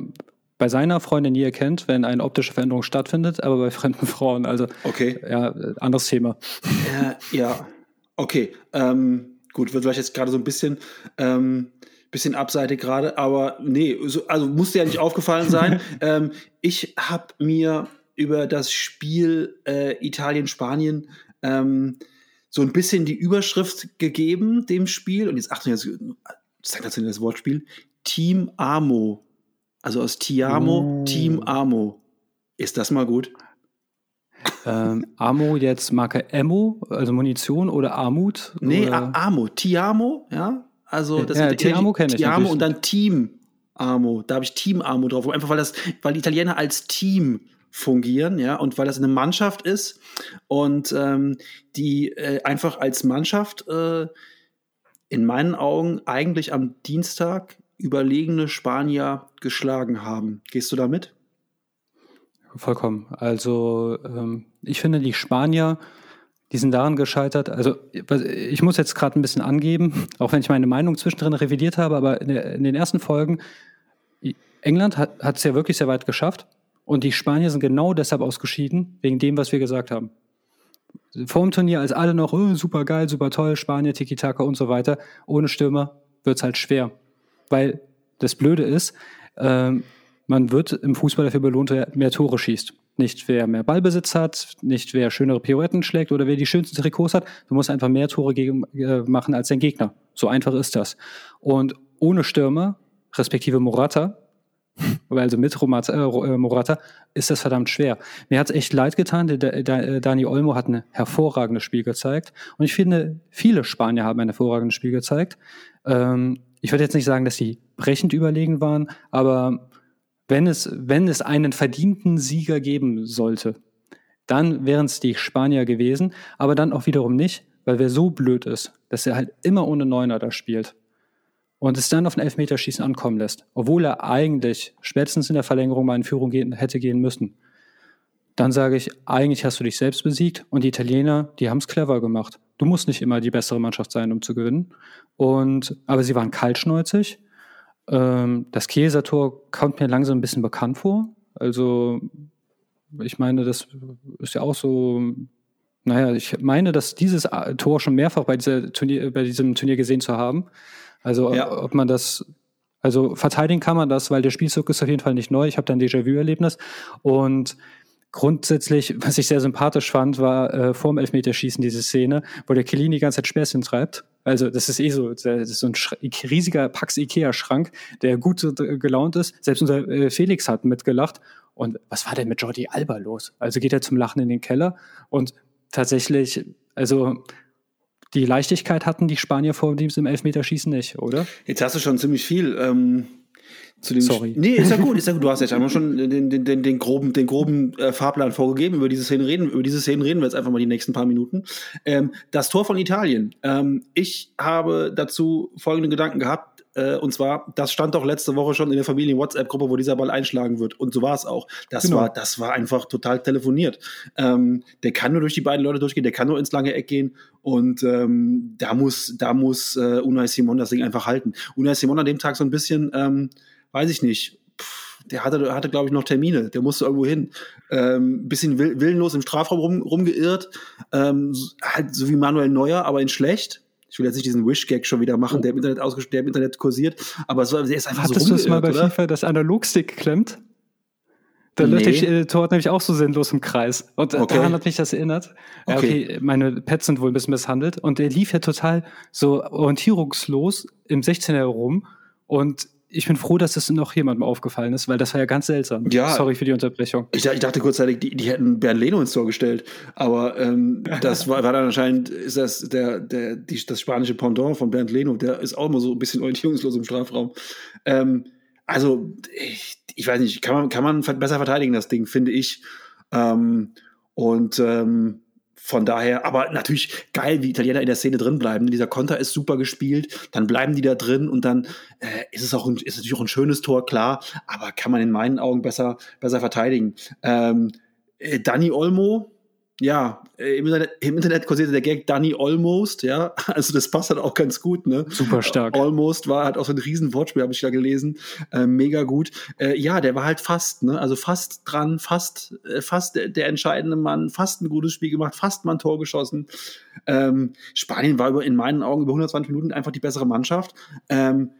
bei seiner Freundin nie erkennt, wenn eine optische Veränderung stattfindet, aber bei fremden Frauen. Also, okay. ja, anderes Thema. Ja, ja. okay. Ähm, gut, wird vielleicht jetzt gerade so ein bisschen, ähm, bisschen abseitig gerade, aber nee, so, also musste ja nicht aufgefallen sein. ähm, ich habe mir über das Spiel äh, Italien-Spanien ähm, so ein bisschen die Überschrift gegeben, dem Spiel. Und jetzt Achtung, jetzt zeigt das das Wortspiel. Team Amo also aus Tiamo, oh. Team Amo. Ist das mal gut? Ähm, Amo jetzt Marke Emo, also Munition oder Armut? Nee, oder? Amo. Tiamo, ja. Also das ja, Tiamo kenne ich. Tiamo und dann Team Amo. Da habe ich Team Amo drauf. Einfach weil das, weil die Italiener als Team fungieren, ja, und weil das eine Mannschaft ist und ähm, die äh, einfach als Mannschaft äh, in meinen Augen eigentlich am Dienstag überlegene Spanier geschlagen haben. Gehst du da mit? vollkommen. Also ähm, ich finde, die Spanier, die sind daran gescheitert. Also ich muss jetzt gerade ein bisschen angeben, auch wenn ich meine Meinung zwischendrin revidiert habe, aber in, in den ersten Folgen, England hat es ja wirklich sehr weit geschafft und die Spanier sind genau deshalb ausgeschieden, wegen dem, was wir gesagt haben. Vor dem Turnier, als alle noch oh, super geil, super toll, Spanier, Tiki-Taka und so weiter, ohne Stürmer wird es halt schwer. Weil das Blöde ist, ähm, man wird im Fußball dafür belohnt, wer mehr Tore schießt. Nicht wer mehr Ballbesitz hat, nicht wer schönere Pirouetten schlägt oder wer die schönsten Trikots hat. Du musst einfach mehr Tore gegen, äh, machen als dein Gegner. So einfach ist das. Und ohne Stürmer, respektive Morata, also mit Romata, äh, Morata, ist das verdammt schwer. Mir hat es echt leid getan. Der, der, der, Dani Olmo hat ein hervorragendes Spiel gezeigt. Und ich finde, viele Spanier haben ein hervorragendes Spiel gezeigt. Ähm, ich würde jetzt nicht sagen, dass sie brechend überlegen waren, aber wenn es, wenn es einen verdienten Sieger geben sollte, dann wären es die Spanier gewesen, aber dann auch wiederum nicht, weil wer so blöd ist, dass er halt immer ohne Neuner da spielt und es dann auf ein Elfmeterschießen ankommen lässt, obwohl er eigentlich spätestens in der Verlängerung mal in Führung gehen, hätte gehen müssen, dann sage ich, eigentlich hast du dich selbst besiegt und die Italiener, die haben es clever gemacht. Du musst nicht immer die bessere Mannschaft sein, um zu gewinnen. Und, aber sie waren kaltschnäuzig ähm, das Kieser-Tor kommt mir langsam ein bisschen bekannt vor. Also, ich meine, das ist ja auch so. Naja, ich meine, dass dieses Tor schon mehrfach bei, dieser Turnier, bei diesem Turnier gesehen zu haben. Also, ja. ob man das also verteidigen kann man das, weil der Spielzug ist auf jeden Fall nicht neu. Ich habe da ein Déjà-vu-Erlebnis. Und grundsätzlich, was ich sehr sympathisch fand, war äh, vorm Elfmeterschießen diese Szene, wo der Kellini die ganze Zeit Späßchen treibt. Also das ist eh so, das ist so ein riesiger Pax Ikea-Schrank, der gut so gelaunt ist. Selbst unser äh, Felix hat mitgelacht. Und was war denn mit Jordi Alba los? Also geht er zum Lachen in den Keller und tatsächlich, also die Leichtigkeit hatten die Spanier vor diesem Elfmeterschießen nicht, oder? Jetzt hast du schon ziemlich viel ähm, zu dem Sorry. Nee, ist ja gut, ist ja gut. Du hast jetzt einmal schon den, den, den, den groben, den groben äh, Fahrplan vorgegeben. Über diese Szenen reden, über diese Szenen reden wir jetzt einfach mal die nächsten paar Minuten. Ähm, das Tor von Italien. Ähm, ich habe dazu folgende Gedanken gehabt. Äh, und zwar, das stand doch letzte Woche schon in der Familien-WhatsApp-Gruppe, wo dieser Ball einschlagen wird. Und so war es auch. Das genau. war, das war einfach total telefoniert. Ähm, der kann nur durch die beiden Leute durchgehen, der kann nur ins lange Eck gehen. Und ähm, da muss, da muss äh, Unai Simon das Ding einfach halten. Unai Simon an dem Tag so ein bisschen, ähm, weiß ich nicht, der hatte, hatte glaube ich, noch Termine, der musste irgendwo hin. Ähm, bisschen will, willenlos im Strafraum rum, rumgeirrt, ähm, halt so wie Manuel Neuer, aber in schlecht. Ich will jetzt nicht diesen Wish-Gag schon wieder machen, oh. der im Internet der im Internet kursiert, aber war, der ist einfach Hattest so rumgeirrt, du es mal bei oder? FIFA das Analogstick klemmt? Da nee. läuft der äh, Tor nämlich auch so sinnlos im Kreis. Und okay. daran hat mich das erinnert. Okay. Ja, okay, meine Pets sind wohl ein bisschen misshandelt. Und der lief ja total so orientierungslos im 16er herum. Und ich bin froh, dass das noch jemandem aufgefallen ist, weil das war ja ganz seltsam. Ja, Sorry für die Unterbrechung. Ich, ich dachte kurzzeitig, die, die, hätten Bernd Leno ins Tor gestellt. Aber ähm, das war, war, dann anscheinend, ist das der, der, die, das spanische Pendant von Bernd Leno. Der ist auch immer so ein bisschen orientierungslos im Strafraum. Ähm, also, ich, ich, weiß nicht, kann man, kann man besser verteidigen, das Ding, finde ich. Ähm, und ähm, von daher, aber natürlich geil, wie Italiener in der Szene drin bleiben. Dieser Konter ist super gespielt, dann bleiben die da drin und dann äh, ist es auch ein, ist natürlich auch ein schönes Tor, klar, aber kann man in meinen Augen besser, besser verteidigen. Ähm, äh, Dani Olmo, ja, äh, im Internet, im Internet kursierte der Gag Danny Almost, ja, also das passt halt auch ganz gut, ne? Super stark. Almost war halt auch so ein riesen Wortspiel, habe ich da gelesen, äh, mega gut. Äh, ja, der war halt fast, ne, also fast dran, fast, äh, fast der, der, entscheidende Mann, fast ein gutes Spiel gemacht, fast mal ein Tor geschossen. Ähm, Spanien war über, in meinen Augen über 120 Minuten einfach die bessere Mannschaft. Ähm,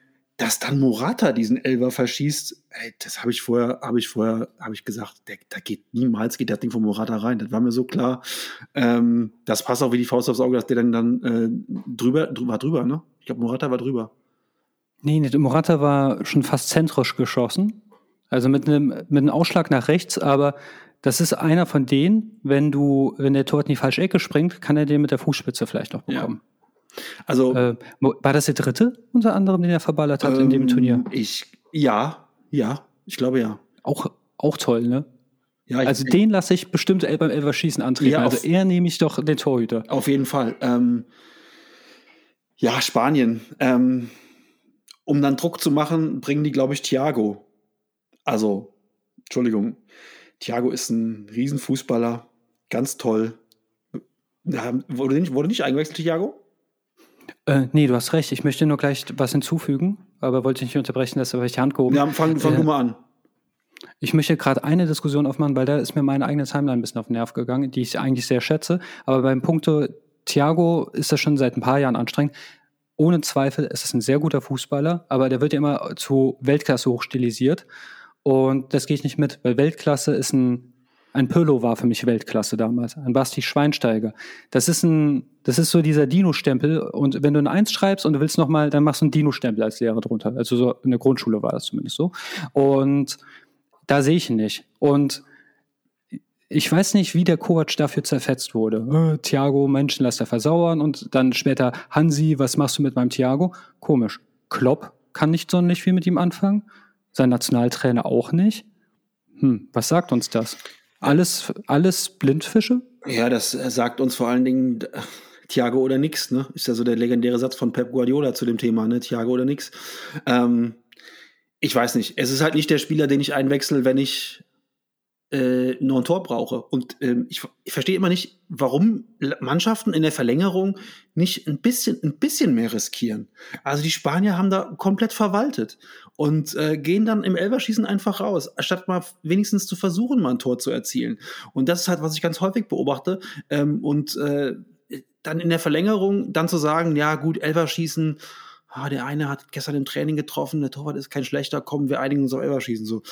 dass dann Morata diesen Elver verschießt, ey, das habe ich vorher, habe ich vorher, habe ich gesagt, da geht niemals geht das Ding von Morata rein. Das war mir so klar. Ähm, das passt auch wie die Faust aufs Auge, dass der dann, dann äh, drüber, war drüber, ne? Ich glaube, Morata war drüber. Nee, nee, Morata war schon fast zentrisch geschossen. Also mit einem, mit einem Ausschlag nach rechts, aber das ist einer von denen, wenn du, wenn der Tor in die falsche Ecke springt, kann er den mit der Fußspitze vielleicht noch bekommen. Ja. Also äh, war das der dritte unter anderem, den er verballert hat ähm, in dem ähm, Turnier? Ich ja, ja, ich glaube ja. Auch auch toll, ne? Ja, ich, also den lasse ich bestimmt beim Elverschießen antreten. Ja, also er nehme ich doch den Torhüter. Auf jeden Fall. Ähm, ja, Spanien. Ähm, um dann Druck zu machen, bringen die, glaube ich, Thiago. Also, Entschuldigung. Thiago ist ein Riesenfußballer, ganz toll. Wurde nicht, wurde nicht eingewechselt, Thiago? Äh, nee, du hast recht. Ich möchte nur gleich was hinzufügen, aber wollte nicht unterbrechen, dass habe ich die Hand gehoben. Ja, fang, fang äh, du mal an. Ich möchte gerade eine Diskussion aufmachen, weil da ist mir meine eigene Timeline ein bisschen auf den Nerv gegangen, die ich eigentlich sehr schätze. Aber beim Punkto Thiago ist das schon seit ein paar Jahren anstrengend. Ohne Zweifel ist es ein sehr guter Fußballer, aber der wird ja immer zu Weltklasse hochstilisiert. Und das gehe ich nicht mit, weil Weltklasse ist ein ein Pirlo war für mich Weltklasse damals, ein Basti Schweinsteiger. Das ist ein, das ist so dieser Dino-Stempel. Und wenn du ein Eins schreibst und du willst nochmal, dann machst du einen Dino-Stempel als Lehrer drunter. Also so in der Grundschule war das zumindest so. Und da sehe ich ihn nicht. Und ich weiß nicht, wie der Kovac dafür zerfetzt wurde. Äh, Thiago, Menschen, lass er versauern. Und dann später, Hansi, was machst du mit meinem Thiago? Komisch. Klopp kann nicht sonderlich viel mit ihm anfangen. Sein Nationaltrainer auch nicht. Hm, was sagt uns das? Alles, alles Blindfische? Ja, das sagt uns vor allen Dingen äh, Thiago oder nix, ne? Ist ja so der legendäre Satz von Pep Guardiola zu dem Thema, ne? Thiago oder nix. Ähm, ich weiß nicht. Es ist halt nicht der Spieler, den ich einwechsel, wenn ich äh, nur ein Tor brauche. Und ähm, ich, ich verstehe immer nicht, warum Mannschaften in der Verlängerung nicht ein bisschen, ein bisschen mehr riskieren. Also die Spanier haben da komplett verwaltet und äh, gehen dann im Elverschießen einfach raus, statt mal wenigstens zu versuchen, mal ein Tor zu erzielen. Und das ist halt, was ich ganz häufig beobachte. Ähm, und äh, dann in der Verlängerung dann zu sagen, ja gut, Elverschießen, ah, der eine hat gestern im Training getroffen, der Torwart ist kein schlechter, kommen wir einigen uns auf Elverschießen. So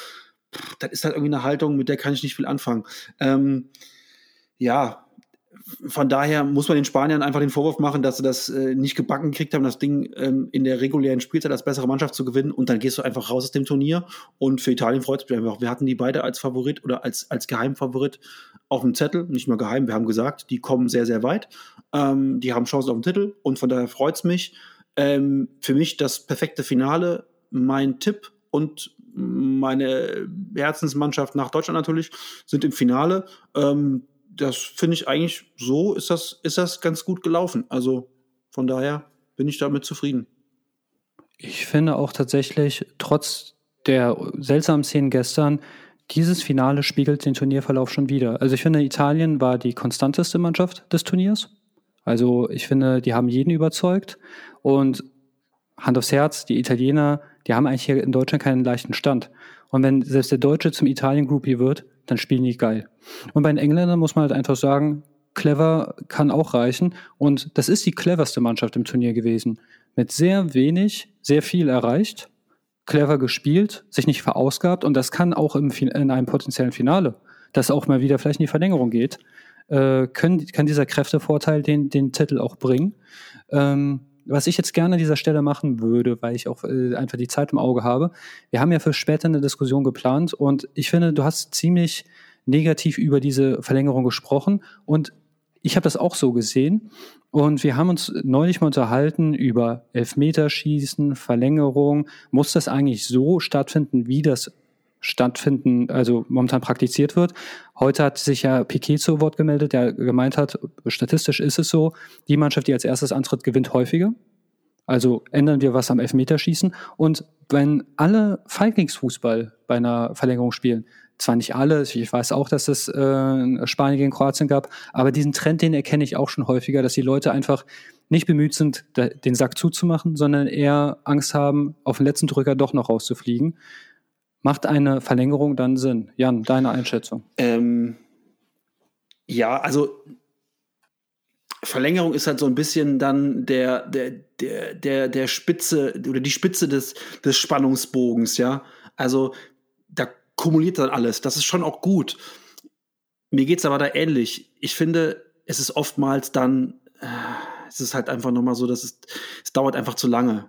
das ist halt irgendwie eine Haltung, mit der kann ich nicht viel anfangen. Ähm, ja, von daher muss man den Spaniern einfach den Vorwurf machen, dass sie das äh, nicht gebacken gekriegt haben, das Ding ähm, in der regulären Spielzeit als bessere Mannschaft zu gewinnen und dann gehst du einfach raus aus dem Turnier und für Italien freut es mich einfach. Wir hatten die beide als Favorit oder als, als Geheimfavorit auf dem Zettel, nicht nur geheim, wir haben gesagt, die kommen sehr, sehr weit, ähm, die haben Chancen auf den Titel und von daher freut es mich. Ähm, für mich das perfekte Finale, mein Tipp und meine Herzensmannschaft nach Deutschland natürlich sind im Finale. Ähm, das finde ich eigentlich so, ist das, ist das ganz gut gelaufen. Also von daher bin ich damit zufrieden. Ich finde auch tatsächlich, trotz der seltsamen Szenen gestern, dieses Finale spiegelt den Turnierverlauf schon wieder. Also ich finde, Italien war die konstanteste Mannschaft des Turniers. Also ich finde, die haben jeden überzeugt. Und Hand aufs Herz, die Italiener die haben eigentlich hier in Deutschland keinen leichten Stand. Und wenn selbst der Deutsche zum Italien-Groupie wird, dann spielen die geil. Und bei den Engländern muss man halt einfach sagen, clever kann auch reichen. Und das ist die cleverste Mannschaft im Turnier gewesen. Mit sehr wenig, sehr viel erreicht, clever gespielt, sich nicht verausgabt. Und das kann auch im, in einem potenziellen Finale, das auch mal wieder vielleicht in die Verlängerung geht, äh, können, kann dieser Kräftevorteil den, den Titel auch bringen. Ähm, was ich jetzt gerne an dieser Stelle machen würde, weil ich auch äh, einfach die Zeit im Auge habe. Wir haben ja für später eine Diskussion geplant und ich finde, du hast ziemlich negativ über diese Verlängerung gesprochen und ich habe das auch so gesehen und wir haben uns neulich mal unterhalten über Elfmeterschießen, Verlängerung. Muss das eigentlich so stattfinden, wie das stattfinden, also momentan praktiziert wird. Heute hat sich ja Piquet zu Wort gemeldet, der gemeint hat, statistisch ist es so, die Mannschaft, die als erstes antritt, gewinnt häufiger. Also ändern wir was am Elfmeterschießen. Und wenn alle Feiglingsfußball bei einer Verlängerung spielen, zwar nicht alle, ich weiß auch, dass es äh, Spanien gegen Kroatien gab, aber diesen Trend, den erkenne ich auch schon häufiger, dass die Leute einfach nicht bemüht sind, den Sack zuzumachen, sondern eher Angst haben, auf den letzten Drücker doch noch rauszufliegen. Macht eine Verlängerung dann Sinn? Jan, deine Einschätzung? Ähm, ja, also Verlängerung ist halt so ein bisschen dann der, der, der, der, der Spitze oder die Spitze des, des Spannungsbogens, ja. Also da kumuliert dann alles. Das ist schon auch gut. Mir geht es aber da ähnlich. Ich finde, es ist oftmals dann, äh, es ist halt einfach nochmal so, dass es, es dauert einfach zu lange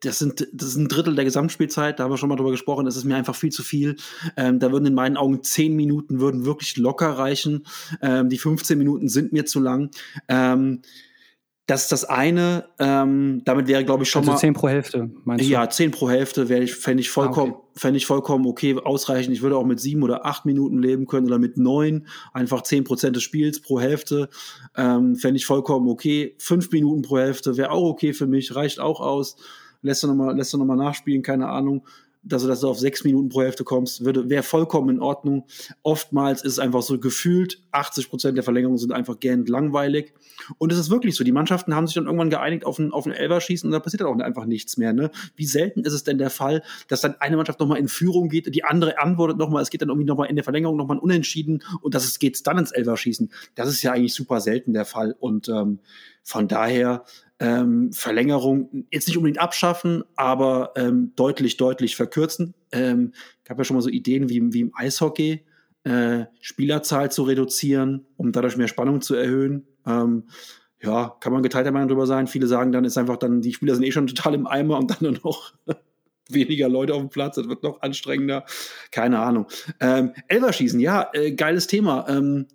das sind das ist ein Drittel der Gesamtspielzeit, da haben wir schon mal drüber gesprochen, das ist mir einfach viel zu viel. Ähm, da würden in meinen Augen zehn Minuten würden wirklich locker reichen. Ähm, die 15 Minuten sind mir zu lang. Ähm, das ist das eine. Ähm, damit wäre, glaube ich, schon also mal. 10 pro Hälfte, meinst du? Ja, 10 pro Hälfte wäre ich, fände ich vollkommen, ah, okay. fände ich vollkommen okay, ausreichend. Ich würde auch mit sieben oder acht Minuten leben können oder mit neun. Einfach 10 Prozent des Spiels pro Hälfte. Ähm, fände ich vollkommen okay. Fünf Minuten pro Hälfte wäre auch okay für mich, reicht auch aus lässt du nochmal noch, nachspielen, keine Ahnung. dass du, dass du auf sechs Minuten pro Hälfte kommst, wäre vollkommen in Ordnung. Oftmals ist es einfach so gefühlt, 80 Prozent der Verlängerungen sind einfach gähnend langweilig. Und es ist wirklich so, die Mannschaften haben sich dann irgendwann geeinigt auf ein, auf ein Elverschießen und da passiert dann auch einfach nichts mehr. Ne? Wie selten ist es denn der Fall, dass dann eine Mannschaft nochmal in Führung geht, die andere antwortet nochmal, es geht dann irgendwie nochmal in der Verlängerung nochmal ein Unentschieden und das geht dann ins Elverschießen. Das ist ja eigentlich super selten der Fall. Und ähm, von daher ähm, Verlängerung jetzt nicht unbedingt abschaffen, aber ähm, deutlich, deutlich verkürzen. Ähm, gab ja schon mal so Ideen wie, wie im Eishockey, äh, Spielerzahl zu reduzieren, um dadurch mehr Spannung zu erhöhen. Ähm, ja, kann man geteilter Meinung drüber sein. Viele sagen dann ist einfach dann, die Spieler sind eh schon total im Eimer und dann nur noch weniger Leute auf dem Platz, das wird noch anstrengender. Keine Ahnung. Ähm, Elverschießen, ja, äh, geiles Thema. Ähm,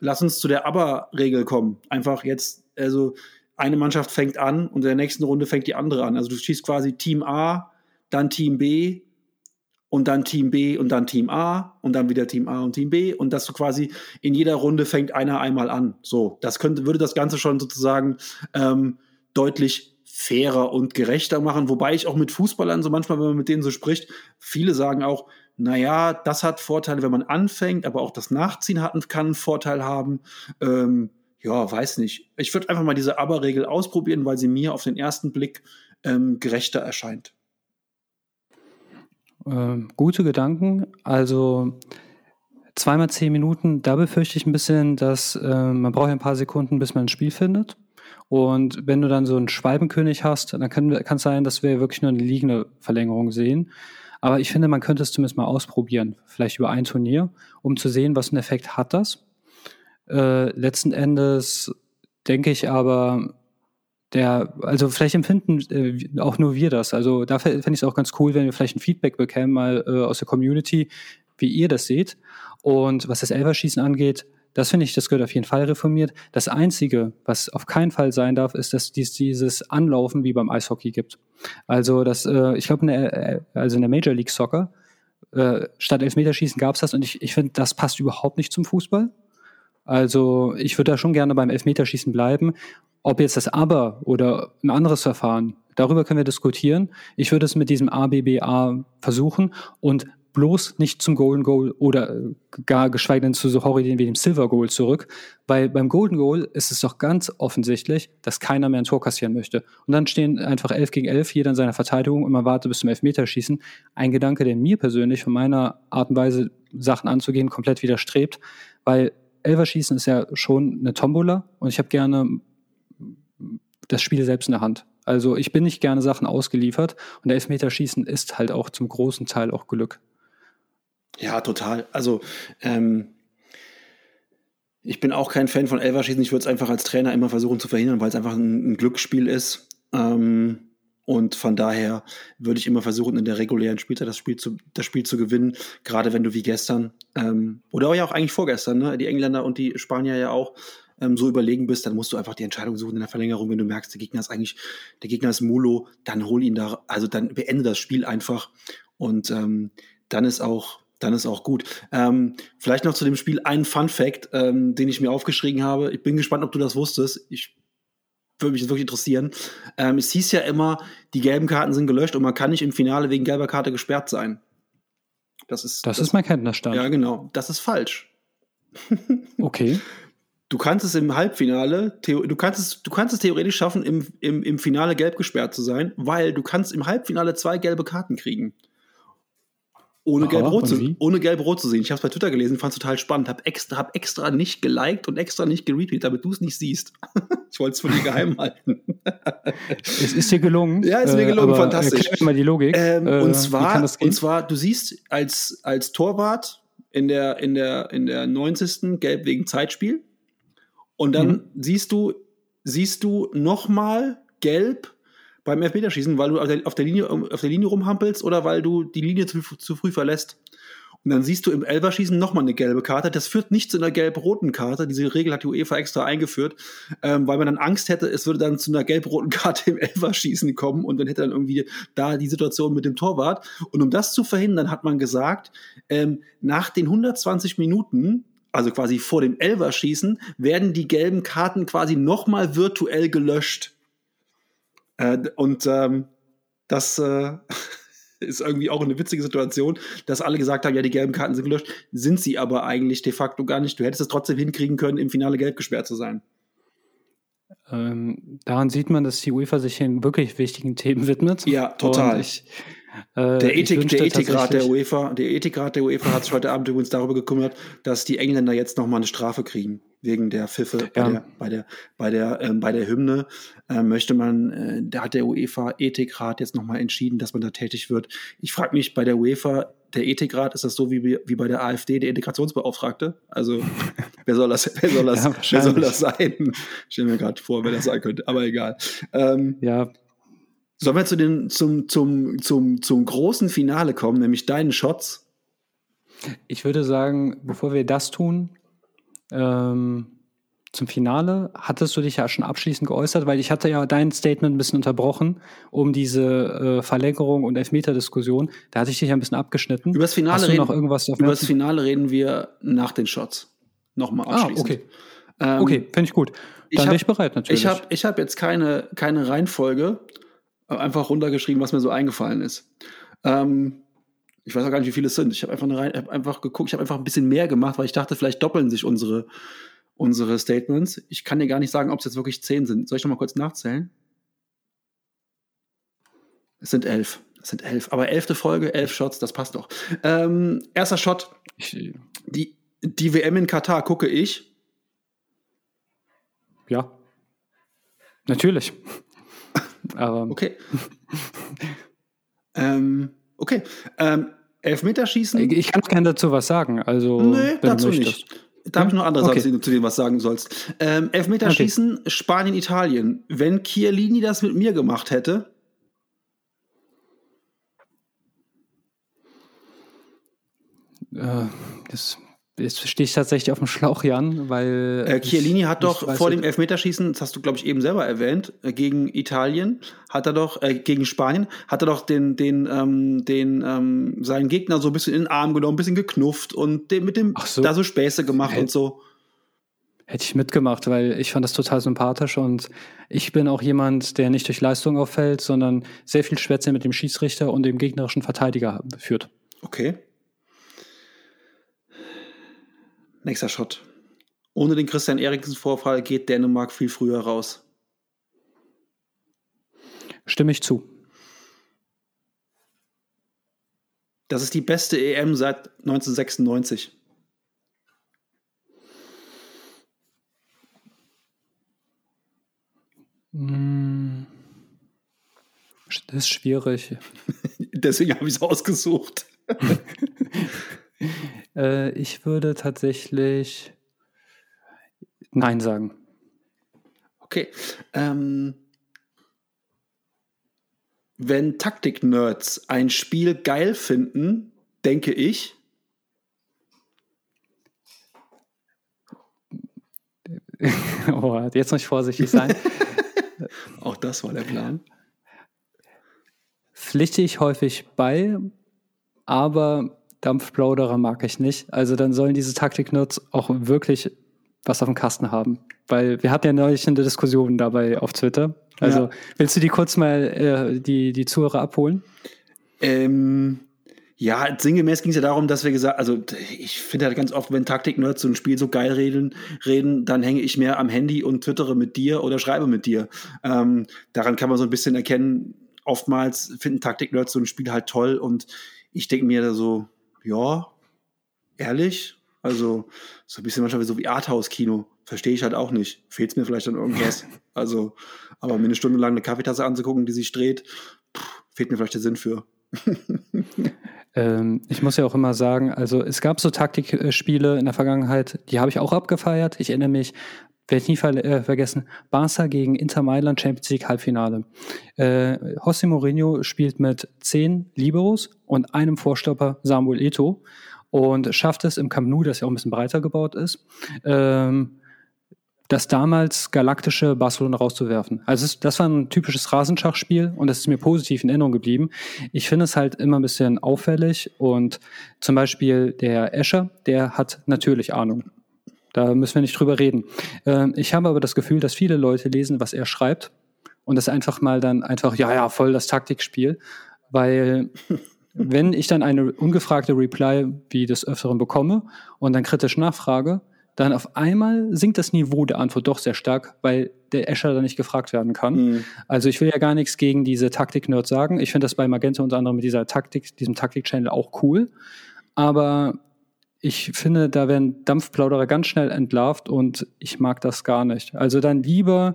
lass uns zu der Aber-Regel kommen. Einfach jetzt, also eine Mannschaft fängt an und in der nächsten Runde fängt die andere an. Also du schießt quasi Team A, dann Team B und dann Team B und dann Team A und dann wieder Team A und Team B und dass du quasi in jeder Runde fängt einer einmal an. So, das könnte, würde das Ganze schon sozusagen ähm, deutlich fairer und gerechter machen. Wobei ich auch mit Fußballern so manchmal, wenn man mit denen so spricht, viele sagen auch, naja, das hat Vorteile, wenn man anfängt, aber auch das Nachziehen hat, kann einen Vorteil haben. Ähm, ja, weiß nicht. Ich würde einfach mal diese Aber-Regel ausprobieren, weil sie mir auf den ersten Blick ähm, gerechter erscheint. Ähm, gute Gedanken. Also zweimal zehn Minuten, da befürchte ich ein bisschen, dass äh, man braucht ein paar Sekunden, bis man ein Spiel findet. Und wenn du dann so einen Schwalbenkönig hast, dann kann es sein, dass wir wirklich nur eine liegende Verlängerung sehen. Aber ich finde, man könnte es zumindest mal ausprobieren, vielleicht über ein Turnier, um zu sehen, was einen Effekt hat das. Äh, letzten Endes denke ich aber, der, also vielleicht empfinden äh, auch nur wir das. Also da fände ich es auch ganz cool, wenn wir vielleicht ein Feedback bekämen, mal äh, aus der Community, wie ihr das seht. Und was das Elverschießen angeht, das finde ich, das gehört auf jeden Fall reformiert. Das Einzige, was auf keinen Fall sein darf, ist, dass dies dieses Anlaufen wie beim Eishockey gibt. Also das, äh, ich glaube, äh, also in der Major League Soccer äh, statt Elfmeterschießen gab es das und ich, ich finde, das passt überhaupt nicht zum Fußball. Also ich würde da schon gerne beim Elfmeterschießen bleiben. Ob jetzt das Aber oder ein anderes Verfahren, darüber können wir diskutieren. Ich würde es mit diesem ABBA versuchen und bloß nicht zum Golden Goal oder gar geschweige denn zu so Horridien wie dem Silver Goal zurück, weil beim Golden Goal ist es doch ganz offensichtlich, dass keiner mehr ein Tor kassieren möchte. Und dann stehen einfach 11 gegen 11, jeder in seiner Verteidigung und man wartet bis zum Elfmeterschießen. Ein Gedanke, der mir persönlich von meiner Art und Weise, Sachen anzugehen, komplett widerstrebt, weil Elverschießen ist ja schon eine Tombola und ich habe gerne das Spiel selbst in der Hand. Also ich bin nicht gerne Sachen ausgeliefert und Elfmeterschießen ist halt auch zum großen Teil auch Glück. Ja, total. Also ähm, ich bin auch kein Fan von Elverschießen. Ich würde es einfach als Trainer immer versuchen zu verhindern, weil es einfach ein, ein Glücksspiel ist. Ähm, und von daher würde ich immer versuchen, in der regulären Spielzeit das Spiel zu, das Spiel zu gewinnen. Gerade wenn du wie gestern ähm, oder ja auch eigentlich vorgestern, ne, die Engländer und die Spanier ja auch ähm, so überlegen bist, dann musst du einfach die Entscheidung suchen in der Verlängerung. Wenn du merkst, der Gegner ist eigentlich, der Gegner ist Mulo, dann hol ihn da, also dann beende das Spiel einfach. Und ähm, dann ist auch, dann ist auch gut. Ähm, vielleicht noch zu dem Spiel ein Fun Fact, ähm, den ich mir aufgeschrieben habe. Ich bin gespannt, ob du das wusstest. Ich würde mich wirklich interessieren. Ähm, es hieß ja immer, die gelben Karten sind gelöscht und man kann nicht im Finale wegen gelber Karte gesperrt sein. Das ist, das, das ist mein Kenntnisstand. Ja, genau. Das ist falsch. okay. Du kannst es im Halbfinale, du kannst es, du kannst es theoretisch schaffen, im, im, im Finale gelb gesperrt zu sein, weil du kannst im Halbfinale zwei gelbe Karten kriegen. Ohne gelb-rot zu, ohne gelb zu sehen. Ich habe es bei Twitter gelesen, fand es total spannend. Habe extra, hab extra nicht geliked und extra nicht geretweetet, damit du es nicht siehst. ich wollte es von dir geheim halten. es ist dir gelungen. Ja, es ist mir gelungen, äh, fantastisch. Mal die Logik. Ähm, äh, und, zwar, und zwar, du siehst als, als Torwart in der, in, der, in der 90. gelb wegen Zeitspiel. Und dann mhm. siehst du, siehst du nochmal gelb beim Elfmeterschießen, weil du auf der, auf der, Linie, auf der Linie rumhampelst oder weil du die Linie zu, zu früh verlässt. Und dann siehst du im Elverschießen nochmal eine gelbe Karte. Das führt nicht zu einer gelb-roten Karte. Diese Regel hat die UEFA extra eingeführt, ähm, weil man dann Angst hätte, es würde dann zu einer gelb-roten Karte im Elverschießen kommen und dann hätte dann irgendwie da die Situation mit dem Torwart. Und um das zu verhindern, hat man gesagt, ähm, nach den 120 Minuten also quasi vor dem Elverschießen, werden die gelben Karten quasi nochmal virtuell gelöscht. Äh, und ähm, das, äh, ist irgendwie auch eine witzige Situation, dass alle gesagt haben, ja, die gelben Karten sind gelöscht, sind sie aber eigentlich de facto gar nicht. Du hättest es trotzdem hinkriegen können, im Finale gelb gesperrt zu sein. Ähm, daran sieht man, dass die UEFA sich den wirklich wichtigen Themen widmet. Ja, total. Ich, äh, der, Ethik, der Ethikrat der UEFA, der Ethikrat der UEFA hat sich heute Abend übrigens darüber gekümmert, dass die Engländer jetzt nochmal eine Strafe kriegen wegen der Pfiffe ja. bei der bei der bei der, ähm, bei der Hymne äh, möchte man äh, da hat der UEFA Ethikrat jetzt nochmal entschieden, dass man da tätig wird. Ich frage mich bei der UEFA der Ethikrat ist das so wie, wie bei der AfD der Integrationsbeauftragte? Also wer soll das wer soll das ja, wer soll das sein? Ich stelle mir gerade vor, wer das sein könnte, aber egal. Ähm, ja, Sollen wir zu den, zum, zum, zum, zum großen Finale kommen, nämlich deinen Shots? Ich würde sagen, bevor wir das tun, ähm, zum Finale, hattest du dich ja schon abschließend geäußert, weil ich hatte ja dein Statement ein bisschen unterbrochen, um diese äh, Verlängerung und Elfmeter-Diskussion. Da hatte ich dich ein bisschen abgeschnitten. Über das Finale, reden, noch irgendwas über das Finale reden wir nach den Shots. Nochmal ah, abschließend. Ah, okay. Ähm, okay, finde ich gut. Dann bin ich bereit natürlich. Ich habe ich hab jetzt keine, keine Reihenfolge, einfach runtergeschrieben, was mir so eingefallen ist. Ähm, ich weiß auch gar nicht, wie viele es sind. Ich habe einfach, hab einfach geguckt, ich habe einfach ein bisschen mehr gemacht, weil ich dachte, vielleicht doppeln sich unsere, unsere Statements. Ich kann dir gar nicht sagen, ob es jetzt wirklich zehn sind. Soll ich noch mal kurz nachzählen? Es sind elf. Es sind elf. Aber elfte Folge, elf Shots, das passt doch. Ähm, erster Shot. Die, die WM in Katar gucke ich. Ja. Natürlich. Aber okay. ähm, okay. Ähm, Elfmeterschießen? Ich kann gerne dazu was sagen. Also, nee, dazu nicht. Da habe ich noch andere okay. Sachen, zu denen was sagen sollst. Ähm, Elfmeterschießen, okay. Spanien, Italien. Wenn Chiellini das mit mir gemacht hätte, äh, das Jetzt stehe ich tatsächlich auf dem Schlauch, Jan, weil. Äh, Chiellini hat doch vor dem Elfmeterschießen, das hast du, glaube ich, eben selber erwähnt, äh, gegen Italien, hat er doch, äh, gegen Spanien, hat er doch den, den, ähm, den, ähm, seinen Gegner so ein bisschen in den Arm genommen, ein bisschen geknufft und den, mit dem so. da so Späße gemacht Hätt, und so. Hätte ich mitgemacht, weil ich fand das total sympathisch und ich bin auch jemand, der nicht durch Leistung auffällt, sondern sehr viel Schwätze mit dem Schiedsrichter und dem gegnerischen Verteidiger führt. Okay. Nächster Shot. Ohne den Christian Eriksen-Vorfall geht Dänemark viel früher raus. Stimme ich zu. Das ist die beste EM seit 1996. Hm. Das ist schwierig. Deswegen habe ich es ausgesucht. Äh, ich würde tatsächlich Nein sagen. Okay. Ähm, wenn Taktik-Nerds ein Spiel geil finden, denke ich. oh, jetzt muss ich vorsichtig sein. Auch das war der Plan. Pflichte ich häufig bei, aber Dampfplauderer mag ich nicht. Also dann sollen diese Taktik-Nerds auch wirklich was auf dem Kasten haben. Weil wir hatten ja neulich eine Diskussion dabei auf Twitter. Also ja. willst du die kurz mal äh, die, die Zuhörer abholen? Ähm, ja, sinngemäß ging es ja darum, dass wir gesagt, also ich finde halt ganz oft, wenn Taktik-Nerds so ein Spiel so geil reden, reden, dann hänge ich mehr am Handy und twittere mit dir oder schreibe mit dir. Ähm, daran kann man so ein bisschen erkennen, oftmals finden Taktik-Nerds so ein Spiel halt toll und ich denke mir da so, ja, ehrlich. Also so ein bisschen manchmal so wie Arthouse-Kino. Verstehe ich halt auch nicht. Fehlt mir vielleicht an irgendwas. also, aber mir eine Stunde lang eine Kaffeetasse anzugucken, die sich dreht, pff, fehlt mir vielleicht der Sinn für. ähm, ich muss ja auch immer sagen, also es gab so Taktikspiele in der Vergangenheit, die habe ich auch abgefeiert. Ich erinnere mich werde ich nie ver äh, vergessen, Barca gegen Inter Mailand Champions League Halbfinale. Äh, José Mourinho spielt mit zehn Liberos und einem Vorstopper Samuel Eto und schafft es im Camp Nou, das ja auch ein bisschen breiter gebaut ist, ähm, das damals galaktische Barcelona rauszuwerfen. Also es, das war ein typisches Rasenschachspiel und das ist mir positiv in Erinnerung geblieben. Ich finde es halt immer ein bisschen auffällig und zum Beispiel der Escher, der hat natürlich Ahnung. Da müssen wir nicht drüber reden. Ähm, ich habe aber das Gefühl, dass viele Leute lesen, was er schreibt und das einfach mal dann einfach, ja, ja, voll das Taktikspiel, weil wenn ich dann eine ungefragte Reply wie des Öfteren bekomme und dann kritisch nachfrage, dann auf einmal sinkt das Niveau der Antwort doch sehr stark, weil der Escher dann nicht gefragt werden kann. Mhm. Also ich will ja gar nichts gegen diese Taktik-Nerds sagen. Ich finde das bei Magenta unter anderem mit dieser Taktik, diesem Taktik-Channel auch cool. Aber ich finde, da werden Dampfplauderer ganz schnell entlarvt und ich mag das gar nicht. Also dann lieber,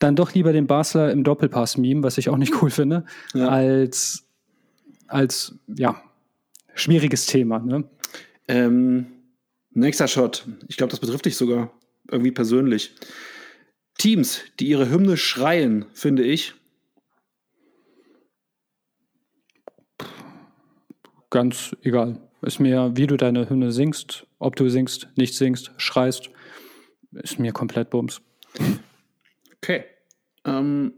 dann doch lieber den Basler im Doppelpass-Meme, was ich auch nicht cool finde, ja. als, als, ja, schwieriges Thema. Ne? Ähm, nächster Shot. Ich glaube, das betrifft dich sogar irgendwie persönlich. Teams, die ihre Hymne schreien, finde ich. Ganz egal. Ist mir, wie du deine Hymne singst, ob du singst, nicht singst, schreist, ist mir komplett Bums. Okay. Ähm,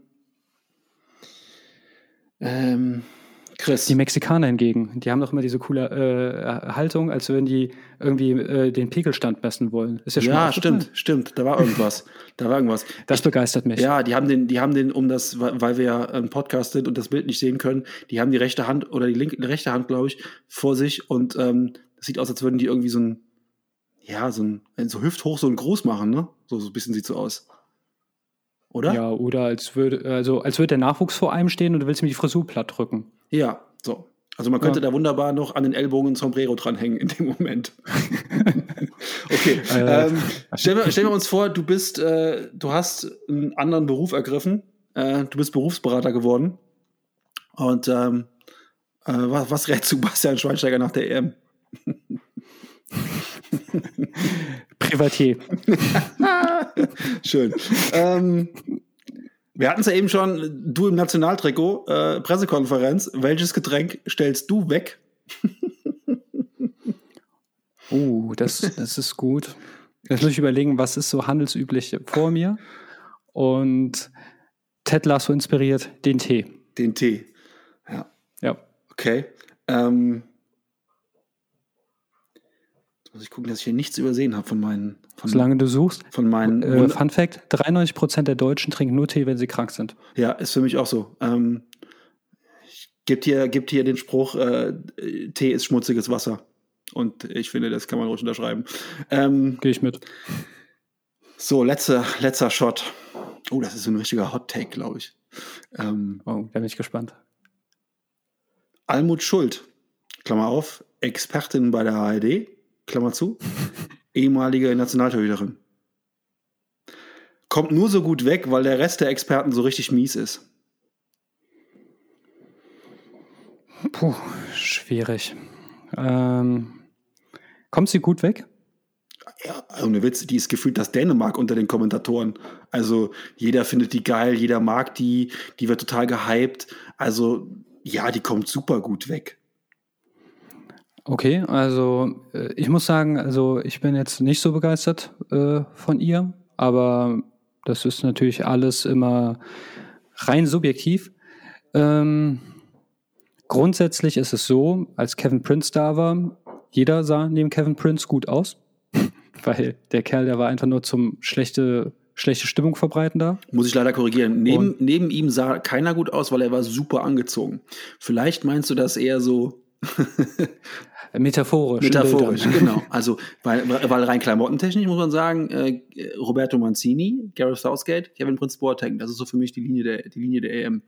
ähm, Chris. Die Mexikaner hingegen, die haben doch immer diese coole äh, Haltung, als würden die irgendwie äh, den Pegelstand messen wollen. Ist ja, schon ja stimmt, stimmt. Da war irgendwas. da war irgendwas. Das ich, begeistert mich. Ja, die haben den, die haben den, um das, weil wir ja ein Podcast sind und das Bild nicht sehen können, die haben die rechte Hand oder die linke, die rechte Hand, glaube ich, vor sich und ähm, das sieht aus, als würden die irgendwie so ein, ja, so ein, so hüfthoch, so ein Groß machen, ne? So, so ein bisschen sieht so aus. Oder? Ja, oder als würde, also als würde der Nachwuchs vor einem stehen und du willst ihm die Frisur platt drücken. Ja, so. Also man könnte ja. da wunderbar noch an den Ellbogen ein Sombrero dranhängen in dem Moment. okay. Äh, ähm, stellen, wir, stellen wir uns vor, du bist, äh, du hast einen anderen Beruf ergriffen. Äh, du bist Berufsberater geworden. Und ähm, äh, was, was rätst du Bastian Schweinsteiger nach der EM? Privatier. Schön. Ähm, wir hatten es ja eben schon, du im Nationaltrikot, äh, Pressekonferenz. Welches Getränk stellst du weg? uh, das, das ist gut. Jetzt muss ich überlegen, was ist so handelsüblich vor mir. Und Ted Lasso inspiriert den Tee. Den Tee. Ja. Ja. Okay. Ähm, muss ich gucken, dass ich hier nichts übersehen habe von meinen. Von, Solange du suchst. Von meinen. Äh, Fun Fact: 93% der Deutschen trinken nur Tee, wenn sie krank sind. Ja, ist für mich auch so. Ähm, gibt, hier, gibt hier den Spruch: äh, Tee ist schmutziges Wasser. Und ich finde, das kann man ruhig unterschreiben. Ähm, Gehe ich mit. So, letzter, letzter Shot. Oh, das ist so ein richtiger Hot Take, glaube ich. Ähm, oh, bin ich gespannt. Almut Schuld, Klammer auf, Expertin bei der ARD, Klammer zu, ehemalige Nationaltorhüterin. Kommt nur so gut weg, weil der Rest der Experten so richtig mies ist. Puh, schwierig. Ähm, kommt sie gut weg? Ja, ohne Witz, die ist gefühlt das Dänemark unter den Kommentatoren. Also jeder findet die geil, jeder mag die, die wird total gehypt. Also ja, die kommt super gut weg. Okay, also äh, ich muss sagen, also ich bin jetzt nicht so begeistert äh, von ihr, aber das ist natürlich alles immer rein subjektiv. Ähm, grundsätzlich ist es so, als Kevin Prince da war, jeder sah neben Kevin Prince gut aus, weil der Kerl, der war einfach nur zum schlechte schlechte Stimmung verbreiten da. Muss ich leider korrigieren. Neben, neben ihm sah keiner gut aus, weil er war super angezogen. Vielleicht meinst du das eher so Metaphorisch. Metaphorisch, genau. Also, weil, weil rein klamottentechnisch muss man sagen, äh, Roberto Mancini, Gareth Southgate, Kevin Prince Boateng, das ist so für mich die Linie der, die Linie der EM.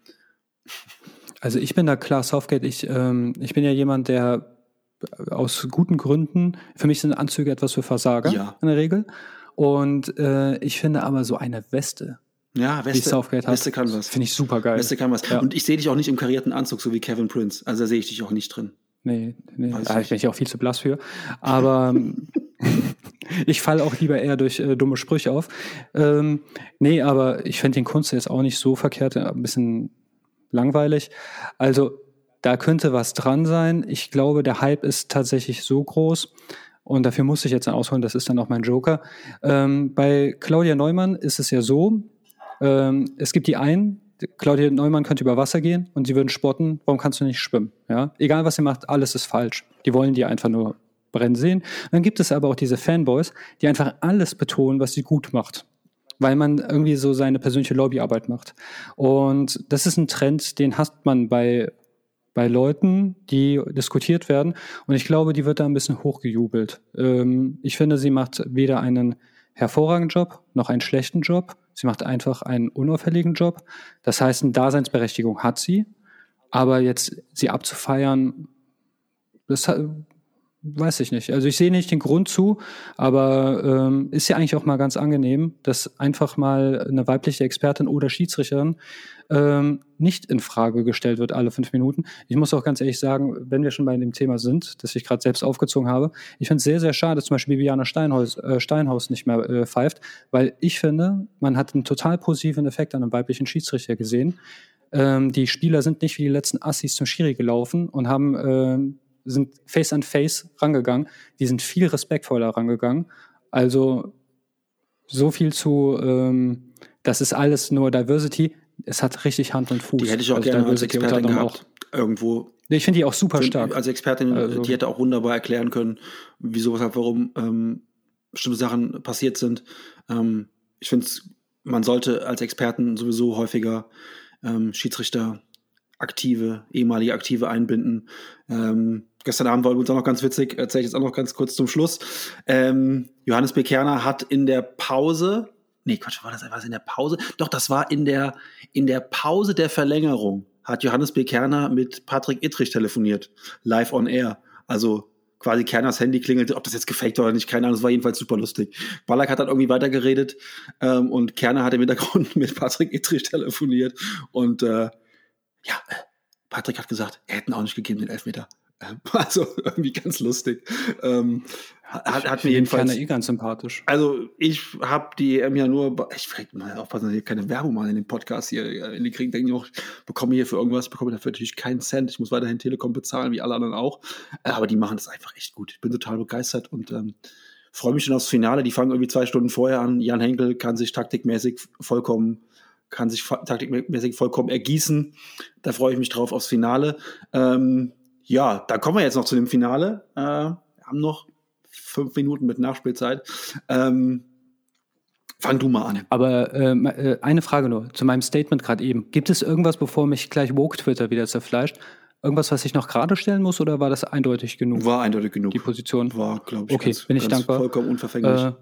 Also ich bin da klar, Southgate, ich, ähm, ich bin ja jemand, der aus guten Gründen, für mich sind Anzüge etwas für Versager ja. in der Regel. Und äh, ich finde aber so eine Weste, ja, Weste, Southgate hat, Weste kann was. Finde ich super geil. Weste kann was. Ja. Und ich sehe dich auch nicht im karierten Anzug, so wie Kevin Prince. Also da sehe ich dich auch nicht drin. Nee, nee. da bin ich auch viel zu blass für. Aber ich falle auch lieber eher durch äh, dumme Sprüche auf. Ähm, nee, aber ich finde den Kunst jetzt auch nicht so verkehrt, äh, ein bisschen langweilig. Also da könnte was dran sein. Ich glaube, der Hype ist tatsächlich so groß. Und dafür muss ich jetzt ausholen, das ist dann auch mein Joker. Ähm, bei Claudia Neumann ist es ja so, ähm, es gibt die einen, Claudia Neumann könnte über Wasser gehen und sie würden spotten, warum kannst du nicht schwimmen? Ja? Egal was sie macht, alles ist falsch. Die wollen die einfach nur brennen sehen. Und dann gibt es aber auch diese Fanboys, die einfach alles betonen, was sie gut macht. Weil man irgendwie so seine persönliche Lobbyarbeit macht. Und das ist ein Trend, den hasst man bei bei Leuten, die diskutiert werden. Und ich glaube, die wird da ein bisschen hochgejubelt. Ähm, ich finde, sie macht weder einen hervorragenden Job noch einen schlechten Job. Sie macht einfach einen unauffälligen Job. Das heißt, eine Daseinsberechtigung hat sie. Aber jetzt sie abzufeiern, das weiß ich nicht. Also ich sehe nicht den Grund zu, aber ähm, ist ja eigentlich auch mal ganz angenehm, dass einfach mal eine weibliche Expertin oder Schiedsrichterin ähm, nicht in Frage gestellt wird alle fünf Minuten. Ich muss auch ganz ehrlich sagen, wenn wir schon bei dem Thema sind, das ich gerade selbst aufgezogen habe, ich finde es sehr, sehr schade, zum Beispiel Bibiana Steinhaus, äh, Steinhaus nicht mehr äh, pfeift, weil ich finde, man hat einen total positiven Effekt an einem weiblichen Schiedsrichter gesehen. Ähm, die Spieler sind nicht wie die letzten Assis zum Schiri gelaufen und haben ähm, sind face an face rangegangen. Die sind viel respektvoller rangegangen. Also so viel zu, ähm, das ist alles nur Diversity. Es hat richtig Hand und Fuß. Die hätte ich auch also gerne als Expertin gehabt. Auch. Irgendwo. Ich finde die auch super stark. Als Expertin, also. die hätte auch wunderbar erklären können, wieso, weshalb, warum ähm, bestimmte Sachen passiert sind. Ähm, ich finde, man sollte als Experten sowieso häufiger ähm, Schiedsrichter aktive, ehemalige Aktive einbinden. Ähm, gestern Abend war übrigens auch noch ganz witzig, erzähle ich jetzt auch noch ganz kurz zum Schluss. Ähm, Johannes Bekerner hat in der Pause, nee, Quatsch, war das was in der Pause? Doch, das war in der, in der Pause der Verlängerung hat Johannes Bekerner mit Patrick Ittrich telefoniert, live on air. Also quasi Kerners Handy klingelte, ob das jetzt gefaked war oder nicht, keine Ahnung, das war jedenfalls super lustig. Ballack hat dann irgendwie weitergeredet ähm, und Kerner hat im Hintergrund mit Patrick Ittrich telefoniert und äh, ja, Patrick hat gesagt, er hätten auch nicht gegeben den Elfmeter. Also irgendwie ganz lustig. Ähm, hat, hat mir jedenfalls. eh ganz sympathisch. Also ich habe die EM ja nur. Ich vielleicht mal aufpassen, dass ich keine Werbung machen in dem Podcast hier. In die kriegen denken die auch, ich bekomme hier für irgendwas, bekomme dafür natürlich keinen Cent. Ich muss weiterhin Telekom bezahlen, wie alle anderen auch. Äh, aber die machen das einfach echt gut. Ich bin total begeistert und ähm, freue mich schon aufs Finale. Die fangen irgendwie zwei Stunden vorher an. Jan Henkel kann sich taktikmäßig vollkommen kann sich taktikmäßig vollkommen ergießen. Da freue ich mich drauf aufs Finale. Ähm, ja, da kommen wir jetzt noch zu dem Finale. Äh, wir haben noch fünf Minuten mit Nachspielzeit. Ähm, fang du mal an. Aber ähm, äh, eine Frage nur zu meinem Statement gerade eben. Gibt es irgendwas, bevor mich gleich Woke Twitter wieder zerfleischt? Irgendwas, was ich noch gerade stellen muss oder war das eindeutig genug? War eindeutig genug. Die Position? War, glaube ich, okay, ganz, bin ich ganz dankbar. vollkommen unverfänglich. Äh,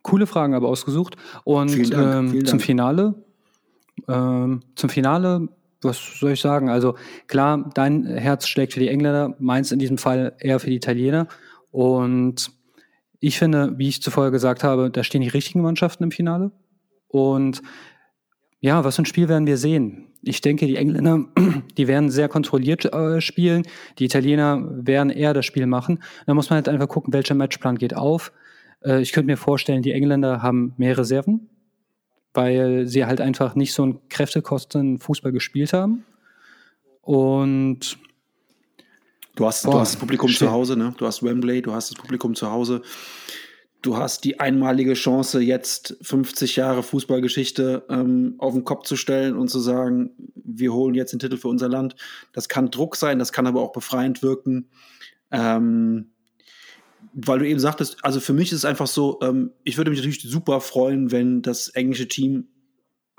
coole Fragen aber ausgesucht. Und vielen Dank, ähm, zum Finale. Ähm, zum Finale was soll ich sagen? Also klar, dein Herz schlägt für die Engländer, meins in diesem Fall eher für die Italiener. Und ich finde, wie ich zuvor gesagt habe, da stehen die richtigen Mannschaften im Finale. Und ja, was für ein Spiel werden wir sehen? Ich denke, die Engländer, die werden sehr kontrolliert äh, spielen. Die Italiener werden eher das Spiel machen. Da muss man halt einfach gucken, welcher Matchplan geht auf. Äh, ich könnte mir vorstellen, die Engländer haben mehr Reserven weil sie halt einfach nicht so einen Kräftekosten Fußball gespielt haben. Und du hast, boah, du hast das Publikum shit. zu Hause, ne? Du hast Wembley, du hast das Publikum zu Hause. Du hast die einmalige Chance, jetzt 50 Jahre Fußballgeschichte ähm, auf den Kopf zu stellen und zu sagen, wir holen jetzt den Titel für unser Land. Das kann Druck sein, das kann aber auch befreiend wirken. Ähm, weil du eben sagtest, also für mich ist es einfach so, ähm, ich würde mich natürlich super freuen, wenn das englische Team,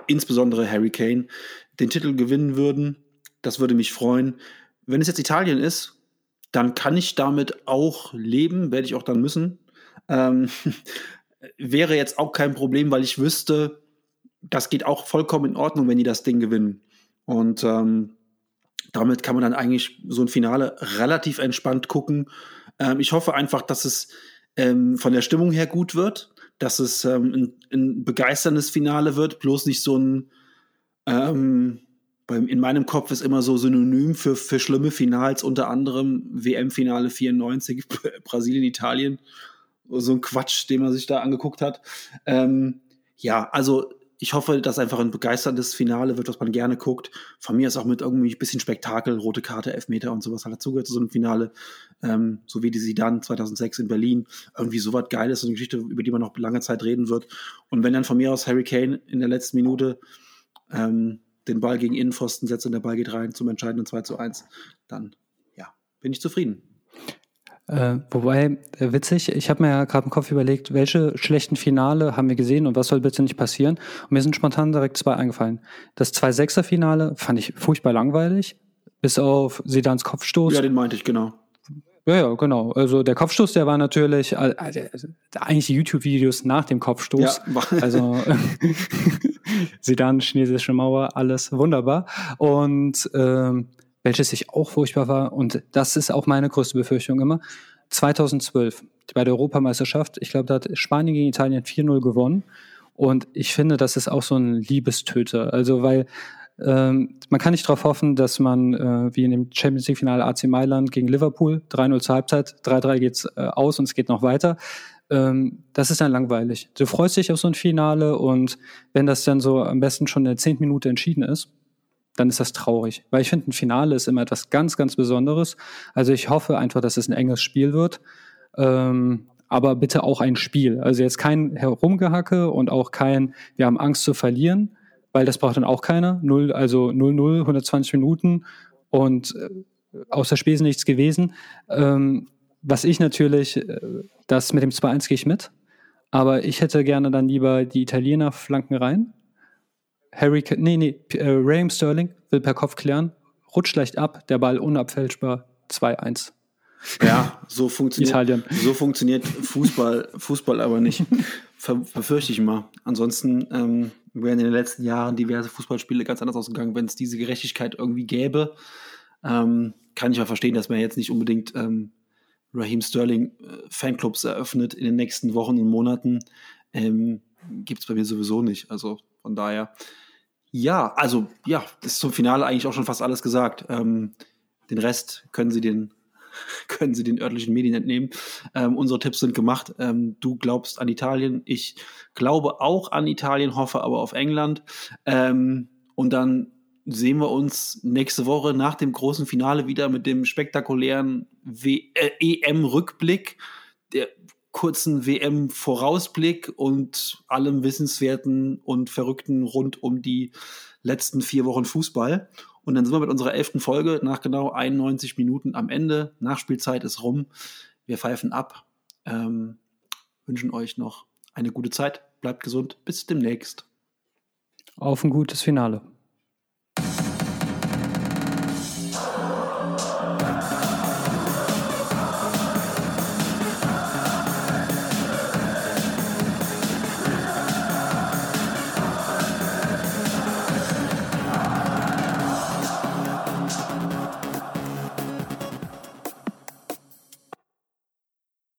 insbesondere Harry Kane, den Titel gewinnen würden. Das würde mich freuen. Wenn es jetzt Italien ist, dann kann ich damit auch leben, werde ich auch dann müssen. Ähm, wäre jetzt auch kein Problem, weil ich wüsste, das geht auch vollkommen in Ordnung, wenn die das Ding gewinnen. Und ähm, damit kann man dann eigentlich so ein Finale relativ entspannt gucken. Ähm, ich hoffe einfach, dass es ähm, von der Stimmung her gut wird, dass es ähm, ein, ein, begeisterndes Finale wird, bloß nicht so ein ähm, beim, in meinem Kopf ist immer so synonym für, für schlimme Finals, unter anderem WM-Finale 94, Brasilien, Italien. So ein Quatsch, den man sich da angeguckt hat. Ähm, ja, also ich hoffe, dass einfach ein begeisterndes Finale wird, was man gerne guckt. Von mir ist auch mit irgendwie ein bisschen Spektakel, rote Karte, Elfmeter und sowas halt dazugehört zu so einem Finale. Ähm, so wie die sie dann 2006 in Berlin. Irgendwie sowas Geiles, so eine Geschichte, über die man noch lange Zeit reden wird. Und wenn dann von mir aus Harry Kane in der letzten Minute ähm, den Ball gegen Innenpfosten setzt und der Ball geht rein zum entscheidenden 2 zu 1, dann ja, bin ich zufrieden. Äh, wobei, äh, witzig, ich habe mir ja gerade im Kopf überlegt, welche schlechten Finale haben wir gesehen und was soll bitte nicht passieren? Und mir sind spontan direkt zwei eingefallen. Das 2-6er-Finale fand ich furchtbar langweilig. bis auf Sedans Kopfstoß. Ja, den meinte ich, genau. Ja, ja, genau. Also der Kopfstoß, der war natürlich, also, eigentlich die YouTube-Videos nach dem Kopfstoß. Ja. also Sedan, chinesische Mauer, alles wunderbar. Und ähm, welches ich auch furchtbar war, und das ist auch meine größte Befürchtung immer, 2012 bei der Europameisterschaft, ich glaube, da hat Spanien gegen Italien 4-0 gewonnen. Und ich finde, das ist auch so ein Liebestöter. Also, weil ähm, man kann nicht darauf hoffen, dass man, äh, wie in dem Champions League-Finale AC Mailand gegen Liverpool, 3-0 zur Halbzeit, 3-3 geht's äh, aus und es geht noch weiter. Ähm, das ist dann langweilig. Du freust dich auf so ein Finale und wenn das dann so am besten schon in der zehnten Minute entschieden ist, dann ist das traurig. Weil ich finde, ein Finale ist immer etwas ganz, ganz Besonderes. Also ich hoffe einfach, dass es ein enges Spiel wird. Ähm, aber bitte auch ein Spiel. Also jetzt kein Herumgehacke und auch kein, wir haben Angst zu verlieren, weil das braucht dann auch keiner. Null, also 0-0, 120 Minuten und äh, außer Spesen nichts gewesen. Ähm, was ich natürlich, äh, das mit dem 2-1 gehe ich mit, aber ich hätte gerne dann lieber die Italiener flanken rein. Harry, nee, nee, äh, Raheem Sterling will per Kopf klären, rutscht leicht ab, der Ball unabfälschbar, 2-1. Ja, so funktioniert, Italien. so funktioniert Fußball, Fußball aber nicht. Befürchte ich mal. Ansonsten ähm, wären in den letzten Jahren diverse Fußballspiele ganz anders ausgegangen, wenn es diese Gerechtigkeit irgendwie gäbe. Ähm, kann ich ja verstehen, dass man jetzt nicht unbedingt ähm, Raheem Sterling äh, Fanclubs eröffnet in den nächsten Wochen und Monaten. Ähm, Gibt es bei mir sowieso nicht. Also von daher, ja, also ja, das ist zum Finale eigentlich auch schon fast alles gesagt. Ähm, den Rest können Sie den können Sie den örtlichen Medien entnehmen. Ähm, unsere Tipps sind gemacht. Ähm, du glaubst an Italien. Ich glaube auch an Italien, hoffe aber auf England. Ähm, und dann sehen wir uns nächste Woche nach dem großen Finale wieder mit dem spektakulären äh, EM-Rückblick, der kurzen WM-Vorausblick und allem Wissenswerten und Verrückten rund um die letzten vier Wochen Fußball. Und dann sind wir mit unserer elften Folge nach genau 91 Minuten am Ende. Nachspielzeit ist rum. Wir pfeifen ab. Ähm, wünschen euch noch eine gute Zeit. Bleibt gesund. Bis demnächst. Auf ein gutes Finale.